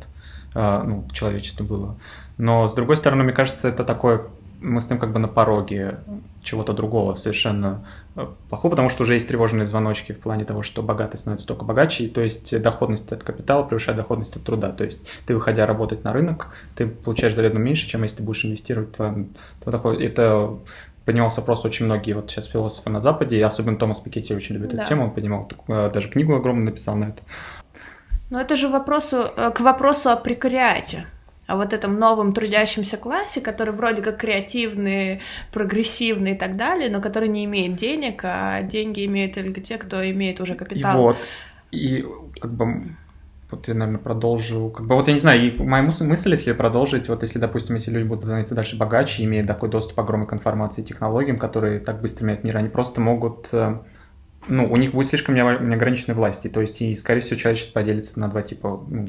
а, ну, человечество было. Но, с другой стороны, мне кажется, это такое мы стоим как бы на пороге чего-то другого совершенно э, плохого, потому что уже есть тревожные звоночки в плане того, что богатый становится только богаче, то есть доходность от капитала превышает доходность от труда. То есть ты, выходя работать на рынок, ты получаешь заведомо меньше, чем если ты будешь инвестировать в доход. Это поднимался вопрос очень многие вот сейчас философы на Западе, и особенно Томас Пикетти очень любит да. эту тему, он поднимал, э, даже книгу огромную написал на это. Но это же вопросу, э, к вопросу о прекариате о вот этом новом трудящемся классе, который вроде как креативный, прогрессивный и так далее, но который не имеет денег, а деньги имеют только те, кто имеет уже капитал. И вот, и как бы вот я, наверное, продолжу. Как бы вот я не знаю, и моя мысль, если продолжить, вот если, допустим, эти люди будут становиться дальше богаче, имея такой доступ огромной к информации и технологиям, которые так быстро меняют мир, они просто могут э, ну, у них будет слишком неограниченной власти, то есть, и, скорее всего, человечество поделится на два типа, ну,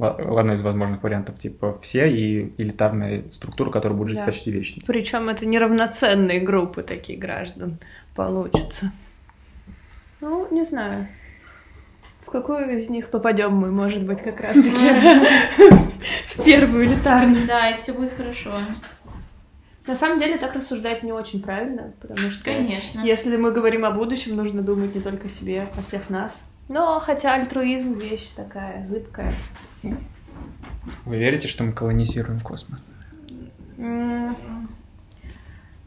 одно из возможных вариантов, типа все и элитарная структура, которая будет жить да. почти вечно. Причем это неравноценные группы такие граждан получится. Ну, не знаю. В какую из них попадем мы, может быть, как раз таки [LAUGHS] в первую элитарную. Да, и все будет хорошо. На самом деле так рассуждать не очень правильно, потому что Конечно. если мы говорим о будущем, нужно думать не только о себе, о всех нас. Но хотя альтруизм вещь такая зыбкая. Вы верите, что мы колонизируем космос?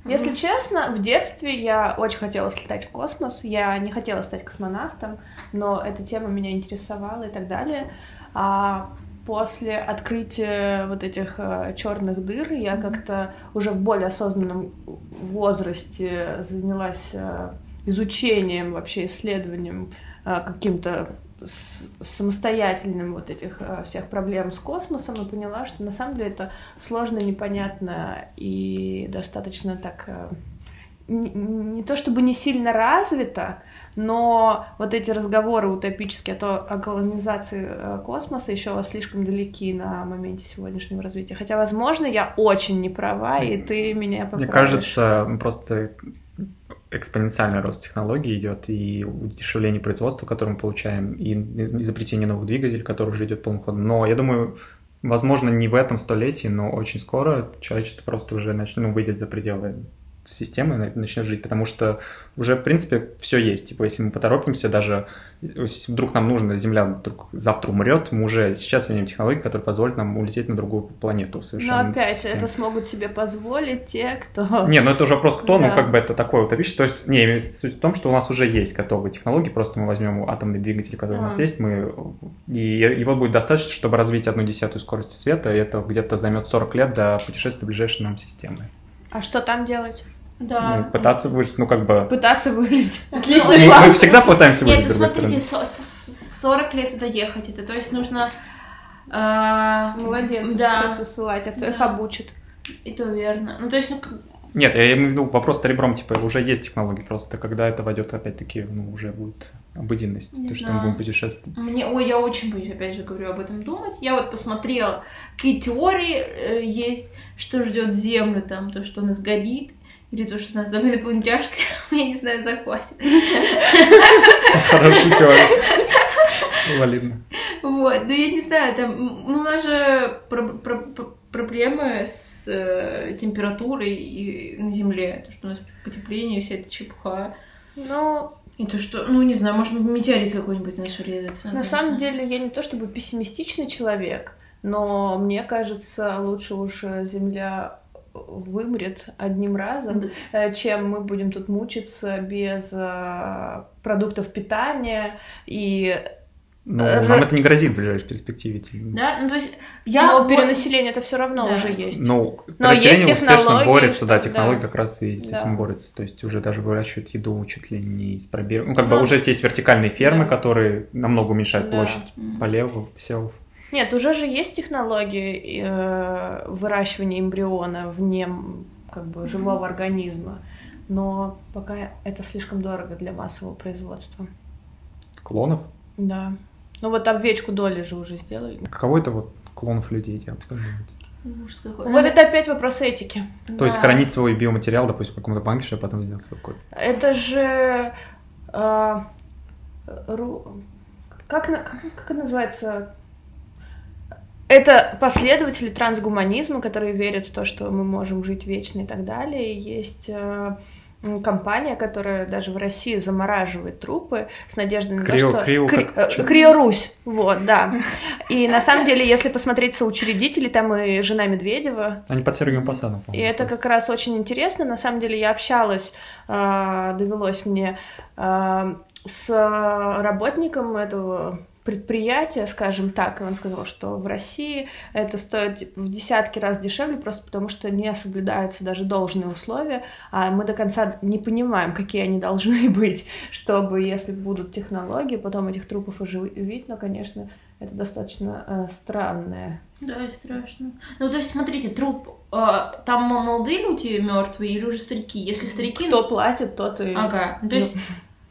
Если честно, в детстве я очень хотела слетать в космос. Я не хотела стать космонавтом, но эта тема меня интересовала и так далее. А после открытия вот этих э, черных дыр я как-то уже в более осознанном возрасте занялась э, изучением, вообще исследованием каким-то самостоятельным вот этих э, всех проблем с космосом и поняла, что на самом деле это сложно, непонятно и достаточно так э, не, не то чтобы не сильно развито, но вот эти разговоры утопические о, то, о колонизации э, космоса еще слишком далеки на моменте сегодняшнего развития. Хотя, возможно, я очень не права, и ты меня поправишь. Мне кажется, просто экспоненциальный рост технологий идет, и удешевление производства, которое мы получаем, и изобретение новых двигателей, который уже идет полным ходом. Но я думаю, возможно, не в этом столетии, но очень скоро человечество просто уже начнет, ну, выйдет за пределы системы начнет жить, потому что уже, в принципе, все есть. Типа, если мы поторопимся, даже если вдруг нам нужно, Земля вдруг завтра умрет, мы уже сейчас имеем технологии, которые позволят нам улететь на другую планету совершенно. Но опять, системе. это смогут себе позволить те, кто... Не, ну это уже вопрос кто, ну, да. ну как бы это такое утопическое. То есть, не, суть в том, что у нас уже есть готовые технологии, просто мы возьмем атомный двигатель, который а. у нас а. есть, мы... и его будет достаточно, чтобы развить одну десятую скорости света, и это где-то займет 40 лет до путешествия ближайшей нам системы. А что там делать? Да. Ну, пытаться выжить, ну как бы... Пытаться выжить. [LAUGHS] Отлично. Мы, мы всегда пытаемся выжить, Нет, с смотрите, стороны. 40 лет туда ехать, это то есть нужно... Э, Молодец, да. сейчас высылать, а кто да. их обучит. И то верно. Ну, то есть, ну, нет, я имею в виду вопрос с ребром, типа, уже есть технологии, просто когда это войдет, опять-таки, ну, уже будет обыденность, Не то, что мы будем путешествовать. Мне, ой, я очень боюсь, опять же, говорю об этом думать. Я вот посмотрела, какие теории э, есть, что ждет Землю, там, то, что она сгорит, или то, что нас [LAUGHS] там инопланетяшки, я не знаю, захватит. [LAUGHS] Хорошая теория. Валидно. Вот, ну я не знаю, там, ну у нас же проблемы с э, температурой и на Земле, то, что у нас потепление, вся эта чепуха. Ну, и то, что, ну, не знаю, может, метеорит какой-нибудь нас урезается. На самом деле, я не то чтобы пессимистичный человек, но мне кажется, лучше уж Земля вымрет одним разом, да. чем мы будем тут мучиться без э, продуктов питания и но Р... нам это не грозит в ближайшей перспективе. Да, ну то есть я... Но перенаселение это все равно да. уже есть. Ну, Но есть успешно борется, да, технологии да. как раз и с да. этим борются. То есть уже даже выращивают еду чуть ли не из пробирок. Ну, как ну, бы уже есть вертикальные фермы, да. которые намного уменьшают да. площадь полевов, посевов. Нет, уже же есть технологии э, выращивания эмбриона вне как бы живого организма, но пока это слишком дорого для массового производства. Клонов? Да. Ну вот овечку доли же уже сделали. Каково это вот клонов людей делать? Как Ужас какой. Вот это опять вопрос этики. То да. есть хранить свой биоматериал, допустим, в каком-то банке, чтобы потом сделать свой код. Это же... Э, ру... как, как, как это называется? Это последователи трансгуманизма, которые верят в то, что мы можем жить вечно и так далее. есть э, компания, которая даже в России замораживает трупы с надеждой на Крио, то, что... Крио, Кри... как... Э, Крио-Русь, вот, да. И на самом деле, если посмотреть соучредителей, там и жена Медведева. Они под Сергеем Посадом, И это как раз очень интересно. На самом деле, я общалась, э, довелось мне э, с работником этого предприятия, скажем так, и он сказал, что в России это стоит в десятки раз дешевле, просто потому что не соблюдаются даже должные условия, а мы до конца не понимаем, какие они должны [LAUGHS] быть, чтобы, если будут технологии, потом этих трупов оживить, но, конечно, это достаточно э, странное. Да, страшно. Ну, то есть, смотрите, труп, э, там молодые люди мертвые или уже старики? Если старики... Кто платит, тот и... Ага, ну, то есть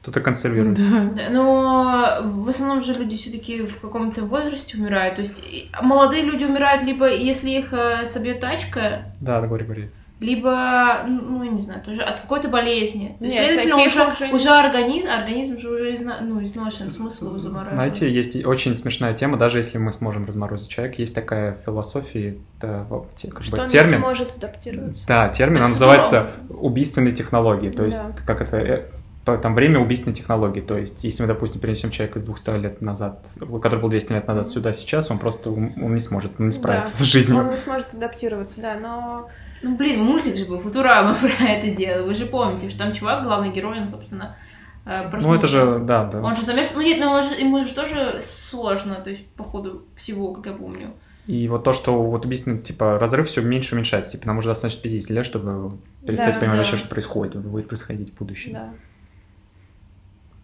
кто-то консервирует. Да. Но в основном же люди все-таки в каком-то возрасте умирают. То есть молодые люди умирают либо если их э, собьет тачка. Да, да, говори, говори. Либо, ну, не знаю, тоже от какой-то болезни. Нет, следовательно, уже, уже... уже организм, организм же уже изно, ну, изношен, смысл его замораживать. Знаете, есть очень смешная тема, даже если мы сможем разморозить человека, есть такая философия, это, как Что бы, термин. не сможет адаптироваться. Да, термин, так он называется убийственной технологии. То есть, да. как это э, там время убийственной технологии. То есть, если мы, допустим, перенесем человека из 200 лет назад, который был 200 лет назад сюда сейчас, он просто он не сможет, он не справится да, с жизнью. Он не сможет адаптироваться, да, но... Ну, блин, мультик же был, Футурама [LAUGHS] про это дело. Вы же помните, что там чувак, главный герой, он, собственно, э, Ну, это же, да, да. Он же замешан... Ну, нет, но он же, ему же тоже сложно, то есть, по ходу всего, как я помню. И вот то, что вот убийственный, типа, разрыв все меньше уменьшается. Типа, нам уже достаточно 50 лет, чтобы перестать да, понимать да. вообще, что происходит, будет происходить в будущем. Да.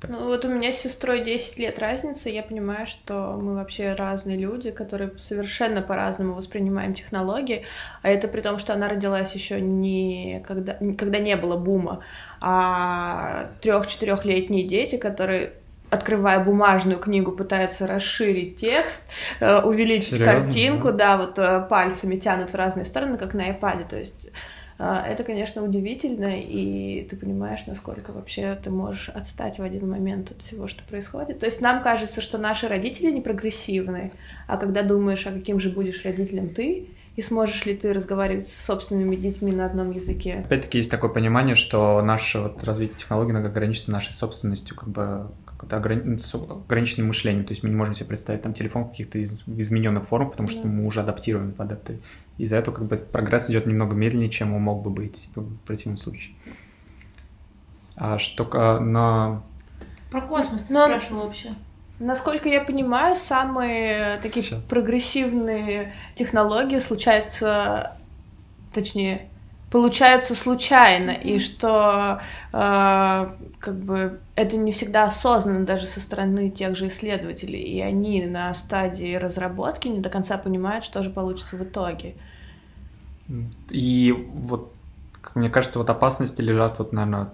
Так. Ну вот у меня с сестрой 10 лет разница, я понимаю, что мы вообще разные люди, которые совершенно по-разному воспринимаем технологии, а это при том, что она родилась еще не когда, когда не было бума, а трех-четырехлетние дети, которые открывая бумажную книгу, пытаются расширить текст, э, увеличить Серьезно? картинку, да, вот э, пальцами тянут в разные стороны, как на iPad. То есть это, конечно, удивительно, и ты понимаешь, насколько вообще ты можешь отстать в один момент от всего, что происходит. То есть нам кажется, что наши родители не прогрессивны, а когда думаешь, а каким же будешь родителем ты, и сможешь ли ты разговаривать с собственными детьми на одном языке. Опять-таки есть такое понимание, что наше вот развитие технологий ограничится нашей собственностью, как бы ограни... ограниченным мышлением. То есть мы не можем себе представить там телефон в каких-то из... измененных формах, потому что мы уже адаптированы под это. Из-за этого как бы прогресс идет немного медленнее, чем он мог бы быть в противном случае. А что а, на... Про космос ты Но... спрашивал вообще. Насколько я понимаю, самые такие Сейчас. прогрессивные технологии случаются, точнее, получаются случайно, и что э, как бы это не всегда осознанно даже со стороны тех же исследователей, и они на стадии разработки не до конца понимают, что же получится в итоге. И вот, мне кажется, вот опасности лежат вот, наверное,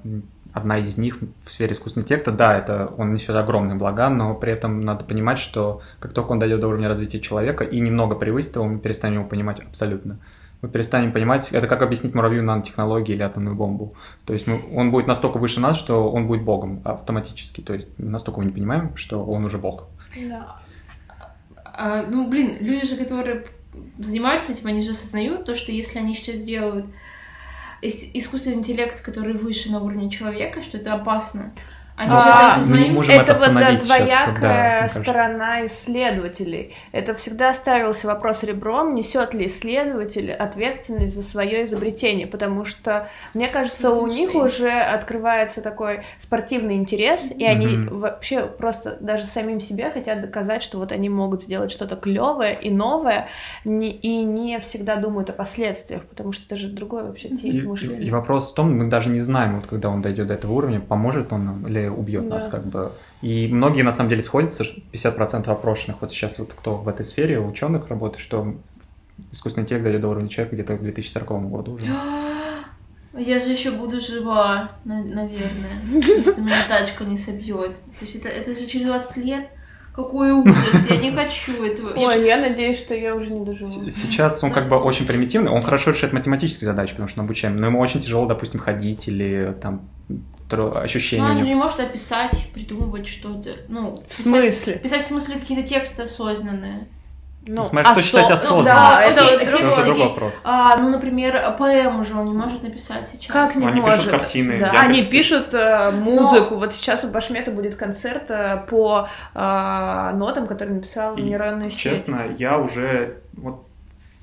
одна из них в сфере искусственного интеллекта. Да, это он несет огромные блага, но при этом надо понимать, что как только он дойдет до уровня развития человека и немного превысит его, мы перестанем его понимать абсолютно мы перестанем понимать, это как объяснить муравью нанотехнологии или атомную бомбу. То есть мы, он будет настолько выше нас, что он будет богом автоматически. То есть настолько мы не понимаем, что он уже бог. Да. А, ну, блин, люди же, которые занимаются этим, они же осознают то, что если они сейчас сделают искусственный интеллект, который выше на уровне человека, что это опасно. Они а, же это осознают. Это, это вот двоякая сейчас, сторона исследователей. Это всегда ставился вопрос ребром, несет ли исследователь ответственность за свое изобретение, потому что, мне кажется, у них уже открывается такой спортивный интерес, и они вообще просто даже самим себе хотят доказать, что вот они могут сделать что-то клевое и новое, не, и не всегда думают о последствиях, потому что это же другой вообще тип и, мышления. И, и вопрос в том, мы даже не знаем, вот когда он дойдет до этого уровня, поможет он нам или убьет да. нас, как бы. И многие на самом деле сходятся, 50% опрошенных, вот сейчас вот кто в этой сфере, ученых работает, что искусственный интеллект дойдет до уровня человека где-то к 2040 году уже. [GASPS] Я же еще буду жива, наверное, [LAUGHS] если меня тачка не собьет. То есть это, это же через 20 лет. Какой ужас, я не хочу этого. Ой, я надеюсь, что я уже не доживу. Сейчас он как бы очень примитивный, он хорошо решает математические задачи, потому что он обучаем, но ему очень тяжело, допустим, ходить или там ощущение. Ну, он не может описать, придумывать что-то. Ну, в смысле? Писать в смысле какие-то тексты осознанные. Ну, ну смотри, что считать осознанно. Ну, да, это, окей, это, это другой вопрос. А, ну, например, поэму же он не может написать сейчас. Как не Они может? пишут картины. Да. Они пишут э, музыку. Но... Вот сейчас у Башмета будет концерт э, по э, нотам, которые написал нейронная сеть. Честно, я уже вот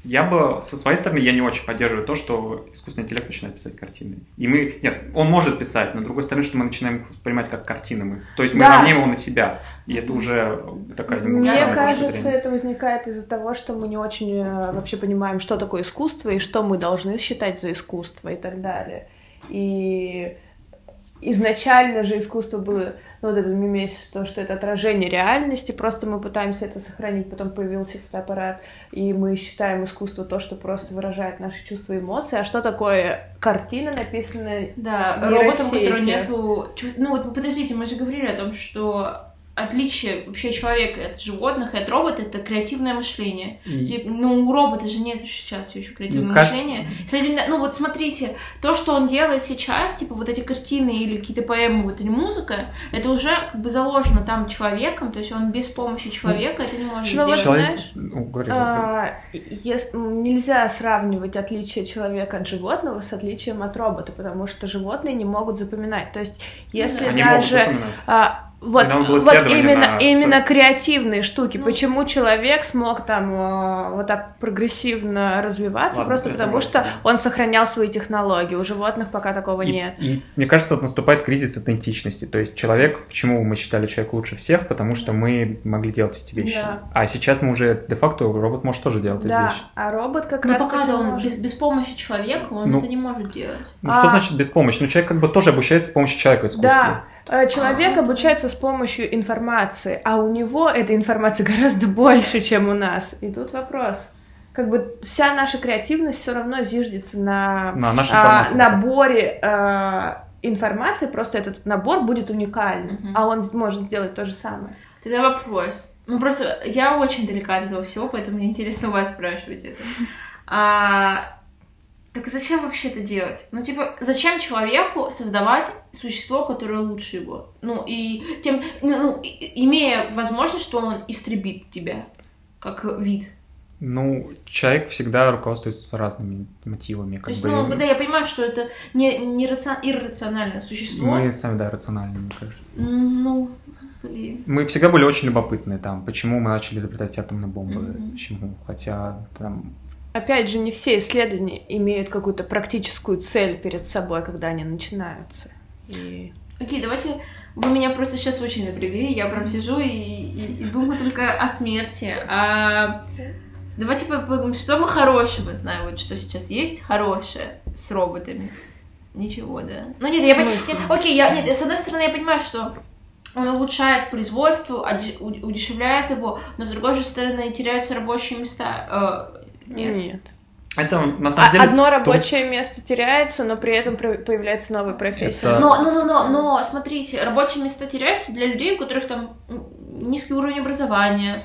я бы, со своей стороны, я не очень поддерживаю то, что искусственный интеллект начинает писать картины. И мы, нет, он может писать, но с другой стороны, что мы начинаем воспринимать как картины. Мы, то есть мы да. равняем его на себя. И это уже такая немного Мне кажется, это возникает из-за того, что мы не очень э, вообще понимаем, что такое искусство и что мы должны считать за искусство и так далее. И изначально же искусство было ну, вот этот мимес, то, что это отражение реальности, просто мы пытаемся это сохранить, потом появился фотоаппарат, и мы считаем искусство то, что просто выражает наши чувства и эмоции, а что такое картина, написанная Да, роботом, у которого нету... Ну вот подождите, мы же говорили о том, что отличие вообще человека от животных и от робота это креативное мышление. И... Ну, у робота же нет сейчас еще креативного Кажется... мышления. Следовательно, ну вот смотрите, то, что он делает сейчас, типа вот эти картины или какие-то поэмы, вот или музыка, это уже как бы заложено там человеком, то есть он без помощи человека это не может ну, сделать. Вот, знаешь, ну, говори, а, если, нельзя сравнивать отличие человека от животного с отличием от робота, потому что животные не могут запоминать. То есть, если Они даже вот, вот именно, на... именно креативные штуки. Ну, Почему человек смог там э, вот так прогрессивно развиваться? Ладно, просто потому что он сохранял свои технологии. У животных пока такого и, нет. И, мне кажется, вот наступает кризис идентичности. То есть человек, почему мы считали человек лучше всех? Потому что мы могли делать эти вещи. Да. А сейчас мы уже де-факто робот может тоже делать да, эти вещи. А робот как Но раз. пока он может... без, без помощи человека он ну, это не может делать. Ну а... что значит без помощи? Ну человек как бы тоже обучается с помощью человека искусству. Да. Э, человек обучается с помощью информации, а у него этой информации [LAUGHS] гораздо больше, чем у нас. И тут вопрос. Как бы вся наша креативность все равно зиждется на, на а, наборе а, информации, просто этот набор будет уникальным, угу. а он может сделать то же самое. Тогда вопрос. Ну просто я очень далека от этого всего, поэтому мне интересно у вас спрашивать это. А, так зачем вообще это делать? Ну, типа, зачем человеку создавать существо, которое лучше его? Ну, и тем, ну, имея возможность, что он истребит тебя, как вид. Ну, человек всегда руководствуется разными мотивами. Как То есть, бы... ну, да, я понимаю, что это не, не рацион... иррациональное существо. Мы сами, да, рациональные, мне кажется. Ну, блин. Мы всегда были очень любопытны там, почему мы начали изобретать атомные бомбы, mm-hmm. почему, хотя там Опять же, не все исследования имеют какую-то практическую цель перед собой, когда они начинаются. И... Окей, давайте... Вы меня просто сейчас очень напрягли, я прям сижу и, и, и думаю только о смерти. А... Давайте поговорим, что мы хорошего знаем, вот что сейчас есть хорошее с роботами. Ничего, да. Ну нет, я понимаю. Окей, я, нет, с одной стороны, я понимаю, что он улучшает производство, удешевляет его, но с другой же стороны теряются рабочие места. Нет. Нет. Это на самом а, деле. Одно рабочее то... место теряется, но при этом появляется новая профессия. Это... Но, но, но, но, но, смотрите, рабочие места теряются для людей, у которых там низкий уровень образования,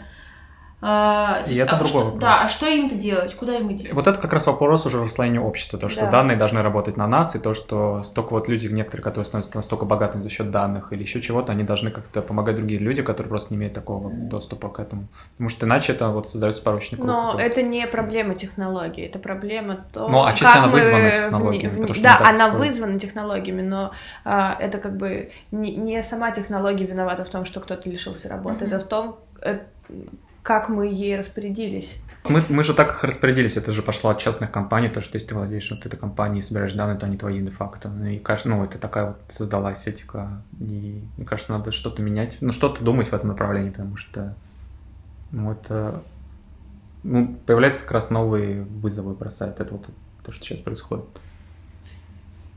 а, и это а другой что, вопрос. Да, а что им-то делать? Куда им идти? Вот это как раз вопрос уже расслоения общества, то, что да. данные должны работать на нас, и то, что столько вот люди, некоторые, которые становятся настолько богатыми за счет данных или еще чего-то, они должны как-то помогать другим людям, которые просто не имеют такого доступа к этому. Потому что иначе это вот создается порочный круг. Но это не проблема технологии, это проблема то, Ну, а чисто она вызвана технологиями. В... Да, она вызвана технологиями, но а, это как бы не, не сама технология виновата в том, что кто-то лишился работы, mm-hmm. это в том, э, как мы ей распорядились. Мы, мы же так их распорядились, это же пошло от частных компаний, то, что если ты владеешь вот этой компанией, собираешь данные, то они твои де-факто. Ну, и кажется, ну, это такая вот создалась этика, и мне кажется, надо что-то менять, ну, что-то думать в этом направлении, потому что, ну, это, ну, появляются как раз новые вызовы бросает, это вот то, что сейчас происходит.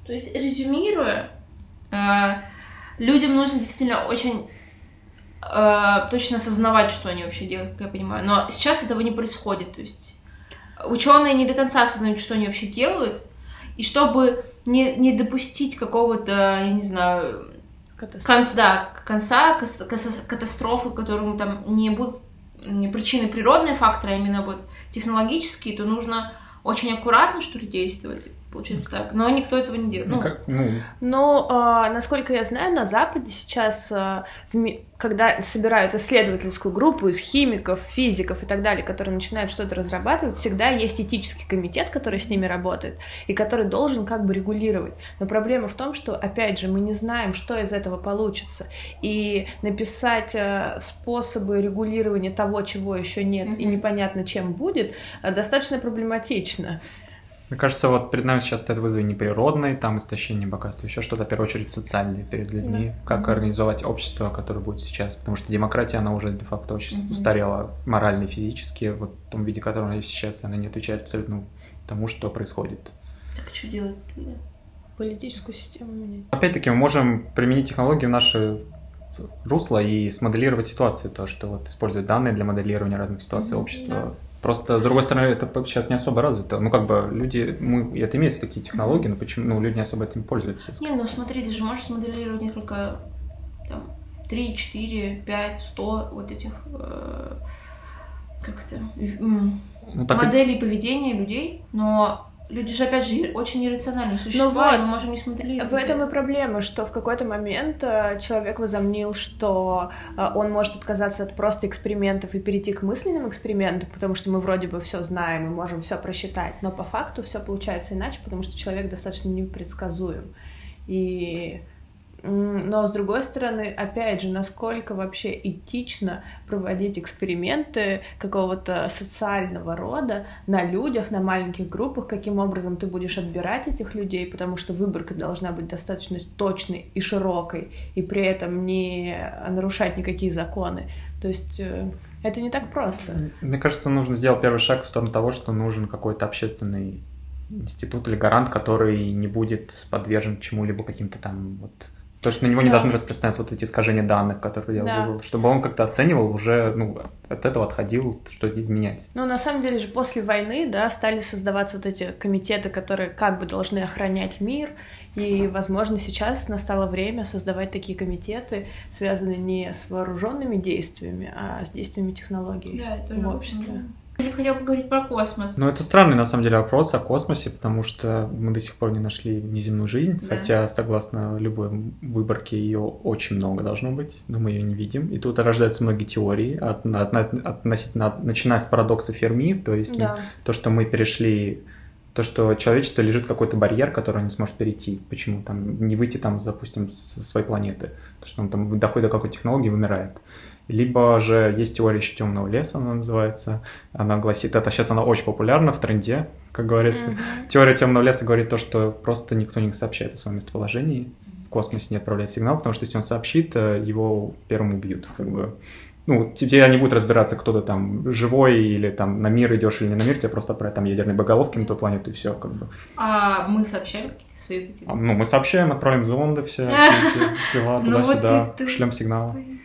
То есть, резюмируя, э, людям нужно действительно очень э, точно осознавать, что они вообще делают, как я понимаю. Но сейчас этого не происходит. То есть ученые не до конца осознают, что они вообще делают. И чтобы не, не допустить какого-то, я не знаю, конца, да, конца катастрофы, которому там не будут не причины природные факторы, а именно вот технологические, то нужно очень аккуратно, что ли, действовать. Получается так. Но никто этого не делает. Ну, как, ну... ну а, насколько я знаю, на Западе сейчас, а, в, когда собирают исследовательскую группу из химиков, физиков и так далее, которые начинают что-то разрабатывать, всегда есть этический комитет, который с ними работает, и который должен как бы регулировать. Но проблема в том, что, опять же, мы не знаем, что из этого получится. И написать а, способы регулирования того, чего еще нет, mm-hmm. и непонятно, чем будет, а, достаточно проблематично. Мне кажется, вот перед нами сейчас стоят вызовы неприродные, там истощение богатства, еще что-то, в первую очередь, социальные перед людьми, да. как mm-hmm. организовать общество, которое будет сейчас, потому что демократия, она уже де-факто очень mm-hmm. устарела морально и физически, вот в том виде, в котором она есть сейчас, она не отвечает абсолютно тому, что происходит. Так что делать тогда? Политическую систему менять. Опять-таки, мы можем применить технологии в наше русло и смоделировать ситуации, то, что вот использовать данные для моделирования разных ситуаций mm-hmm. общества. Yeah Просто, с другой стороны, это сейчас не особо развито. Ну, как бы люди, мы, это имеются такие технологии, но почему, ну, люди не особо этим пользуются. Не, ну смотри, ты же можешь смоделировать несколько, там, 3, 4, 5, 100 вот этих, э, как это, ну, так моделей и... поведения людей, но Люди же, опять же, очень иррациональные существа, ну вот, и мы можем не смотреть. В этом и проблема, что в какой-то момент э, человек возомнил, что э, он может отказаться от просто экспериментов и перейти к мысленным экспериментам, потому что мы вроде бы все знаем и можем все просчитать, но по факту все получается иначе, потому что человек достаточно непредсказуем. И но с другой стороны, опять же, насколько вообще этично проводить эксперименты какого-то социального рода на людях, на маленьких группах, каким образом ты будешь отбирать этих людей, потому что выборка должна быть достаточно точной и широкой, и при этом не нарушать никакие законы. То есть э, это не так просто. Мне кажется, нужно сделать первый шаг в сторону того, что нужен какой-то общественный институт или гарант, который не будет подвержен чему-либо каким-то там вот То есть на него не должны распространяться вот эти искажения данных, которые делал да. Google, чтобы он как-то оценивал уже, ну, от этого отходил, что изменять. Ну, на самом деле же после войны, да, стали создаваться вот эти комитеты, которые как бы должны охранять мир, и, возможно, сейчас настало время создавать такие комитеты, связанные не с вооруженными действиями, а с действиями технологий да, это в обществе. Да. Я хотела поговорить про космос. Ну, это странный, на самом деле, вопрос о космосе, потому что мы до сих пор не нашли неземную жизнь, да. хотя, согласно любой выборке, ее очень много должно быть, но мы ее не видим. И тут рождаются многие теории, от, от, от, относительно, начиная с парадокса Ферми, то есть да. то, что мы перешли то, что человечество лежит какой-то барьер, который он не сможет перейти. Почему там не выйти там, допустим, со своей планеты? То, что он там доходит до какой-то технологии вымирает. Либо же есть теория еще темного леса, она называется. Она гласит, это сейчас она очень популярна в тренде, как говорится. Mm-hmm. Теория темного леса говорит то, что просто никто не сообщает о своем местоположении. В космосе не отправляет сигнал, потому что если он сообщит, э, его первым убьют. Как бы. Ну, тебе они будут разбираться, кто то там живой или там на мир идешь или не на мир, тебе просто отправят там ядерные боголовки на ту планету и все, как бы. А мы сообщаем какие-то свои эти... А, ну, мы сообщаем, отправим зонды все, [LAUGHS] дела ну туда-сюда, шлем сигналы.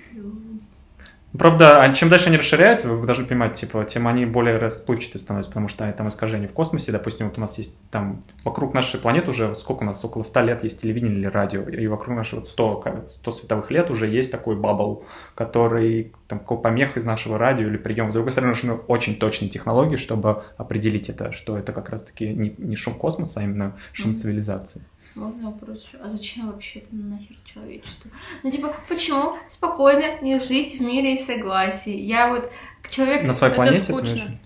Правда, а чем дальше они расширяются, вы должны понимать, типа, тем они более расплывчатые становятся, потому что там искажения в космосе, допустим, вот у нас есть там вокруг нашей планеты уже, сколько у нас, около 100 лет есть телевидение или радио, и вокруг нашего вот 100, 100 световых лет уже есть такой бабл, который, там, какой помех из нашего радио или прием. С другой стороны, нужны очень точные технологии, чтобы определить это, что это как раз-таки не, не шум космоса, а именно шум mm-hmm. цивилизации. Можно вопрос А зачем вообще это нахер человечеству? Ну, типа, почему спокойно не жить в мире и согласии? Я вот человек... На своей это планете? Скучно.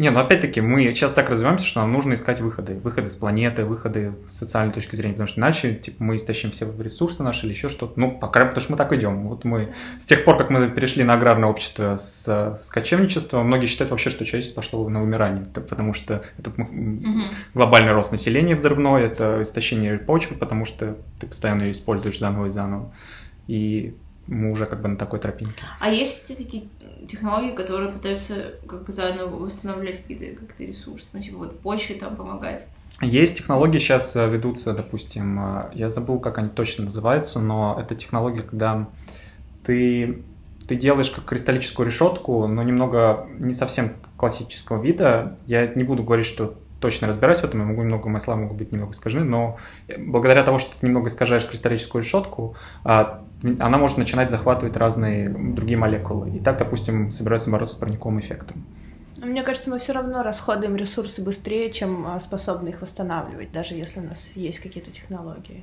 Не, ну опять-таки мы сейчас так развиваемся, что нам нужно искать выходы. Выходы с планеты, выходы с социальной точки зрения, потому что иначе типа, мы истощим все ресурсы наши или еще что-то. Ну, пока, потому что мы так идем. Вот мы с тех пор, как мы перешли на аграрное общество с, с кочевничества, многие считают вообще, что человечество пошло на вымирание, потому что это угу. глобальный рост населения взрывной, это истощение почвы, потому что ты постоянно ее используешь заново и заново. И мы уже как бы на такой тропинке. А есть такие технологии, которые пытаются как бы заново восстанавливать какие-то как ресурсы, ну типа вот почве там помогать? Есть технологии, сейчас э, ведутся, допустим, э, я забыл, как они точно называются, но это технология, когда ты, ты делаешь как кристаллическую решетку, но немного не совсем классического вида. Я не буду говорить, что точно разбираюсь в этом, я могу немного, мои слова могут быть немного искажены, но благодаря тому, что ты немного искажаешь кристаллическую решетку, а, она может начинать захватывать разные другие молекулы. И так, допустим, собираются бороться с парниковым эффектом. Мне кажется, мы все равно расходуем ресурсы быстрее, чем а, способны их восстанавливать, даже если у нас есть какие-то технологии.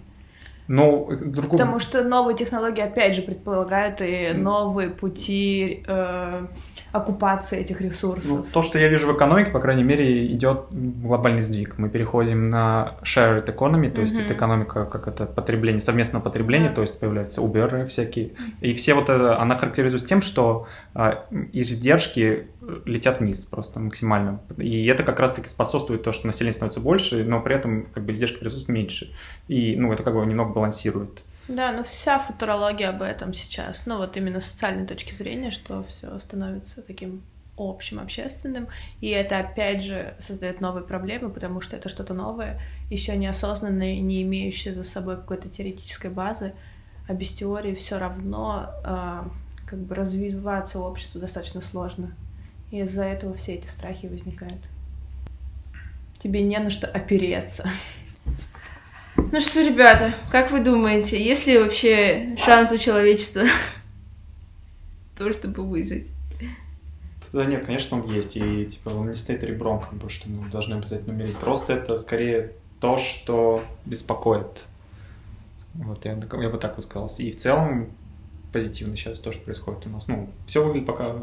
Но другому... Потому что новые технологии, опять же, предполагают и новые пути э, оккупации этих ресурсов. Ну, то, что я вижу в экономике, по крайней мере, идет глобальный сдвиг. Мы переходим на shared economy, то mm-hmm. есть это экономика, как это потребление, совместное потребление, yeah. то есть появляются Uber всякие. И все вот это, она характеризуется тем, что а, издержки летят вниз просто максимально. И это как раз-таки способствует то, что население становится больше, но при этом как бы издержки присутствуют меньше. И ну, это как бы немного балансирует. Да, ну вся футурология об этом сейчас. Ну вот именно с социальной точки зрения, что все становится таким общим, общественным. И это опять же создает новые проблемы, потому что это что-то новое, еще неосознанное, не имеющее за собой какой-то теоретической базы, а без теории все равно э, как бы развиваться обществу достаточно сложно. И из-за этого все эти страхи возникают. Тебе не на что опереться. [LAUGHS] Ну что, ребята, как вы думаете, есть ли вообще шанс у человечества [LAUGHS] то, чтобы выжить? Да нет, конечно, он есть, и типа он не стоит ребром, как бы, что мы должны обязательно умереть. Просто это скорее то, что беспокоит. Вот, я, я бы так вот сказал. И в целом позитивно сейчас тоже происходит у нас. Ну, все выглядит пока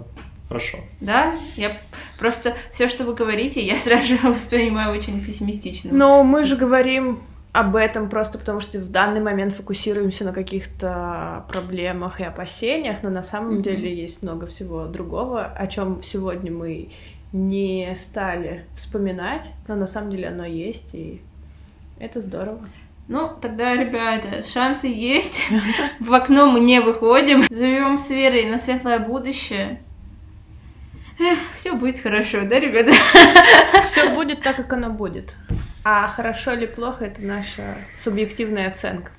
хорошо. Да, я просто все, что вы говорите, я сразу же [LAUGHS] воспринимаю очень пессимистично. Но мы же говорим об этом просто потому, что в данный момент фокусируемся на каких-то проблемах и опасениях, но на самом mm-hmm. деле есть много всего другого, о чем сегодня мы не стали вспоминать, но на самом деле оно есть, и это здорово. Ну, тогда, ребята, шансы есть. [LAUGHS] В окно мы не выходим. Живем с верой на светлое будущее. Эх, все будет хорошо, да, ребята? Все будет так, как оно будет. А хорошо или плохо это наша субъективная оценка.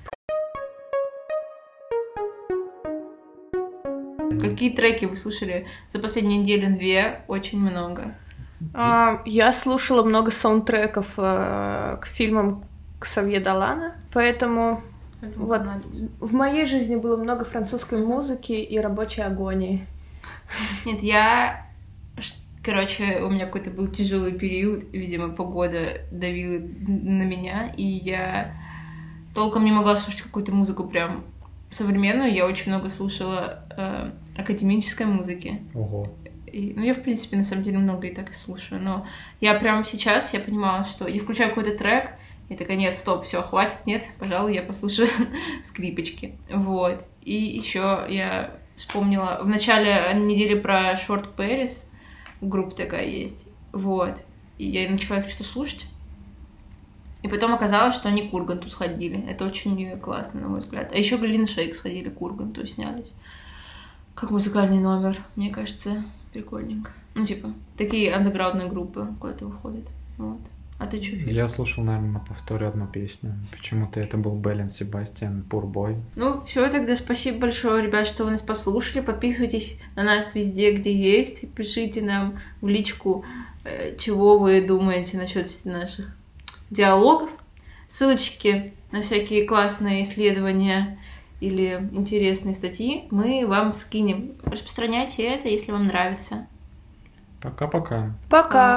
Какие треки вы слушали за последнюю неделю-две? Очень много. А, я слушала много саундтреков а, к фильмам к Савье Далана, поэтому вот, в моей жизни было много французской музыки и рабочей агонии. Нет, я Короче, у меня какой-то был тяжелый период, видимо, погода давила на меня, и я толком не могла слушать какую-то музыку прям современную. Я очень много слушала э, академической музыки. Ого. И, ну, я, в принципе, на самом деле много и так и слушаю, но я прямо сейчас, я понимала, что я включаю какой-то трек, и такая, нет, стоп, все, хватит, нет, пожалуй, я послушаю [LAUGHS] скрипочки. Вот. И еще я вспомнила в начале недели про Short Paris, группа такая есть. Вот. И я начала их что-то слушать. И потом оказалось, что они к Урганту сходили. Это очень классно, на мой взгляд. А еще Глин Шейк сходили к Урганту, снялись. Как музыкальный номер, мне кажется, прикольненько. Ну, типа, такие андеграундные группы куда-то выходят. Вот. А ты что? Я слушал, наверное, на повторе одну песню. Почему-то это был Беллин Себастьян, Пурбой. Ну, все, тогда спасибо большое, ребят, что вы нас послушали. Подписывайтесь на нас везде, где есть. Пишите нам в личку, э, чего вы думаете насчет наших диалогов. Ссылочки на всякие классные исследования или интересные статьи мы вам скинем. Распространяйте это, если вам нравится. Пока-пока. Пока.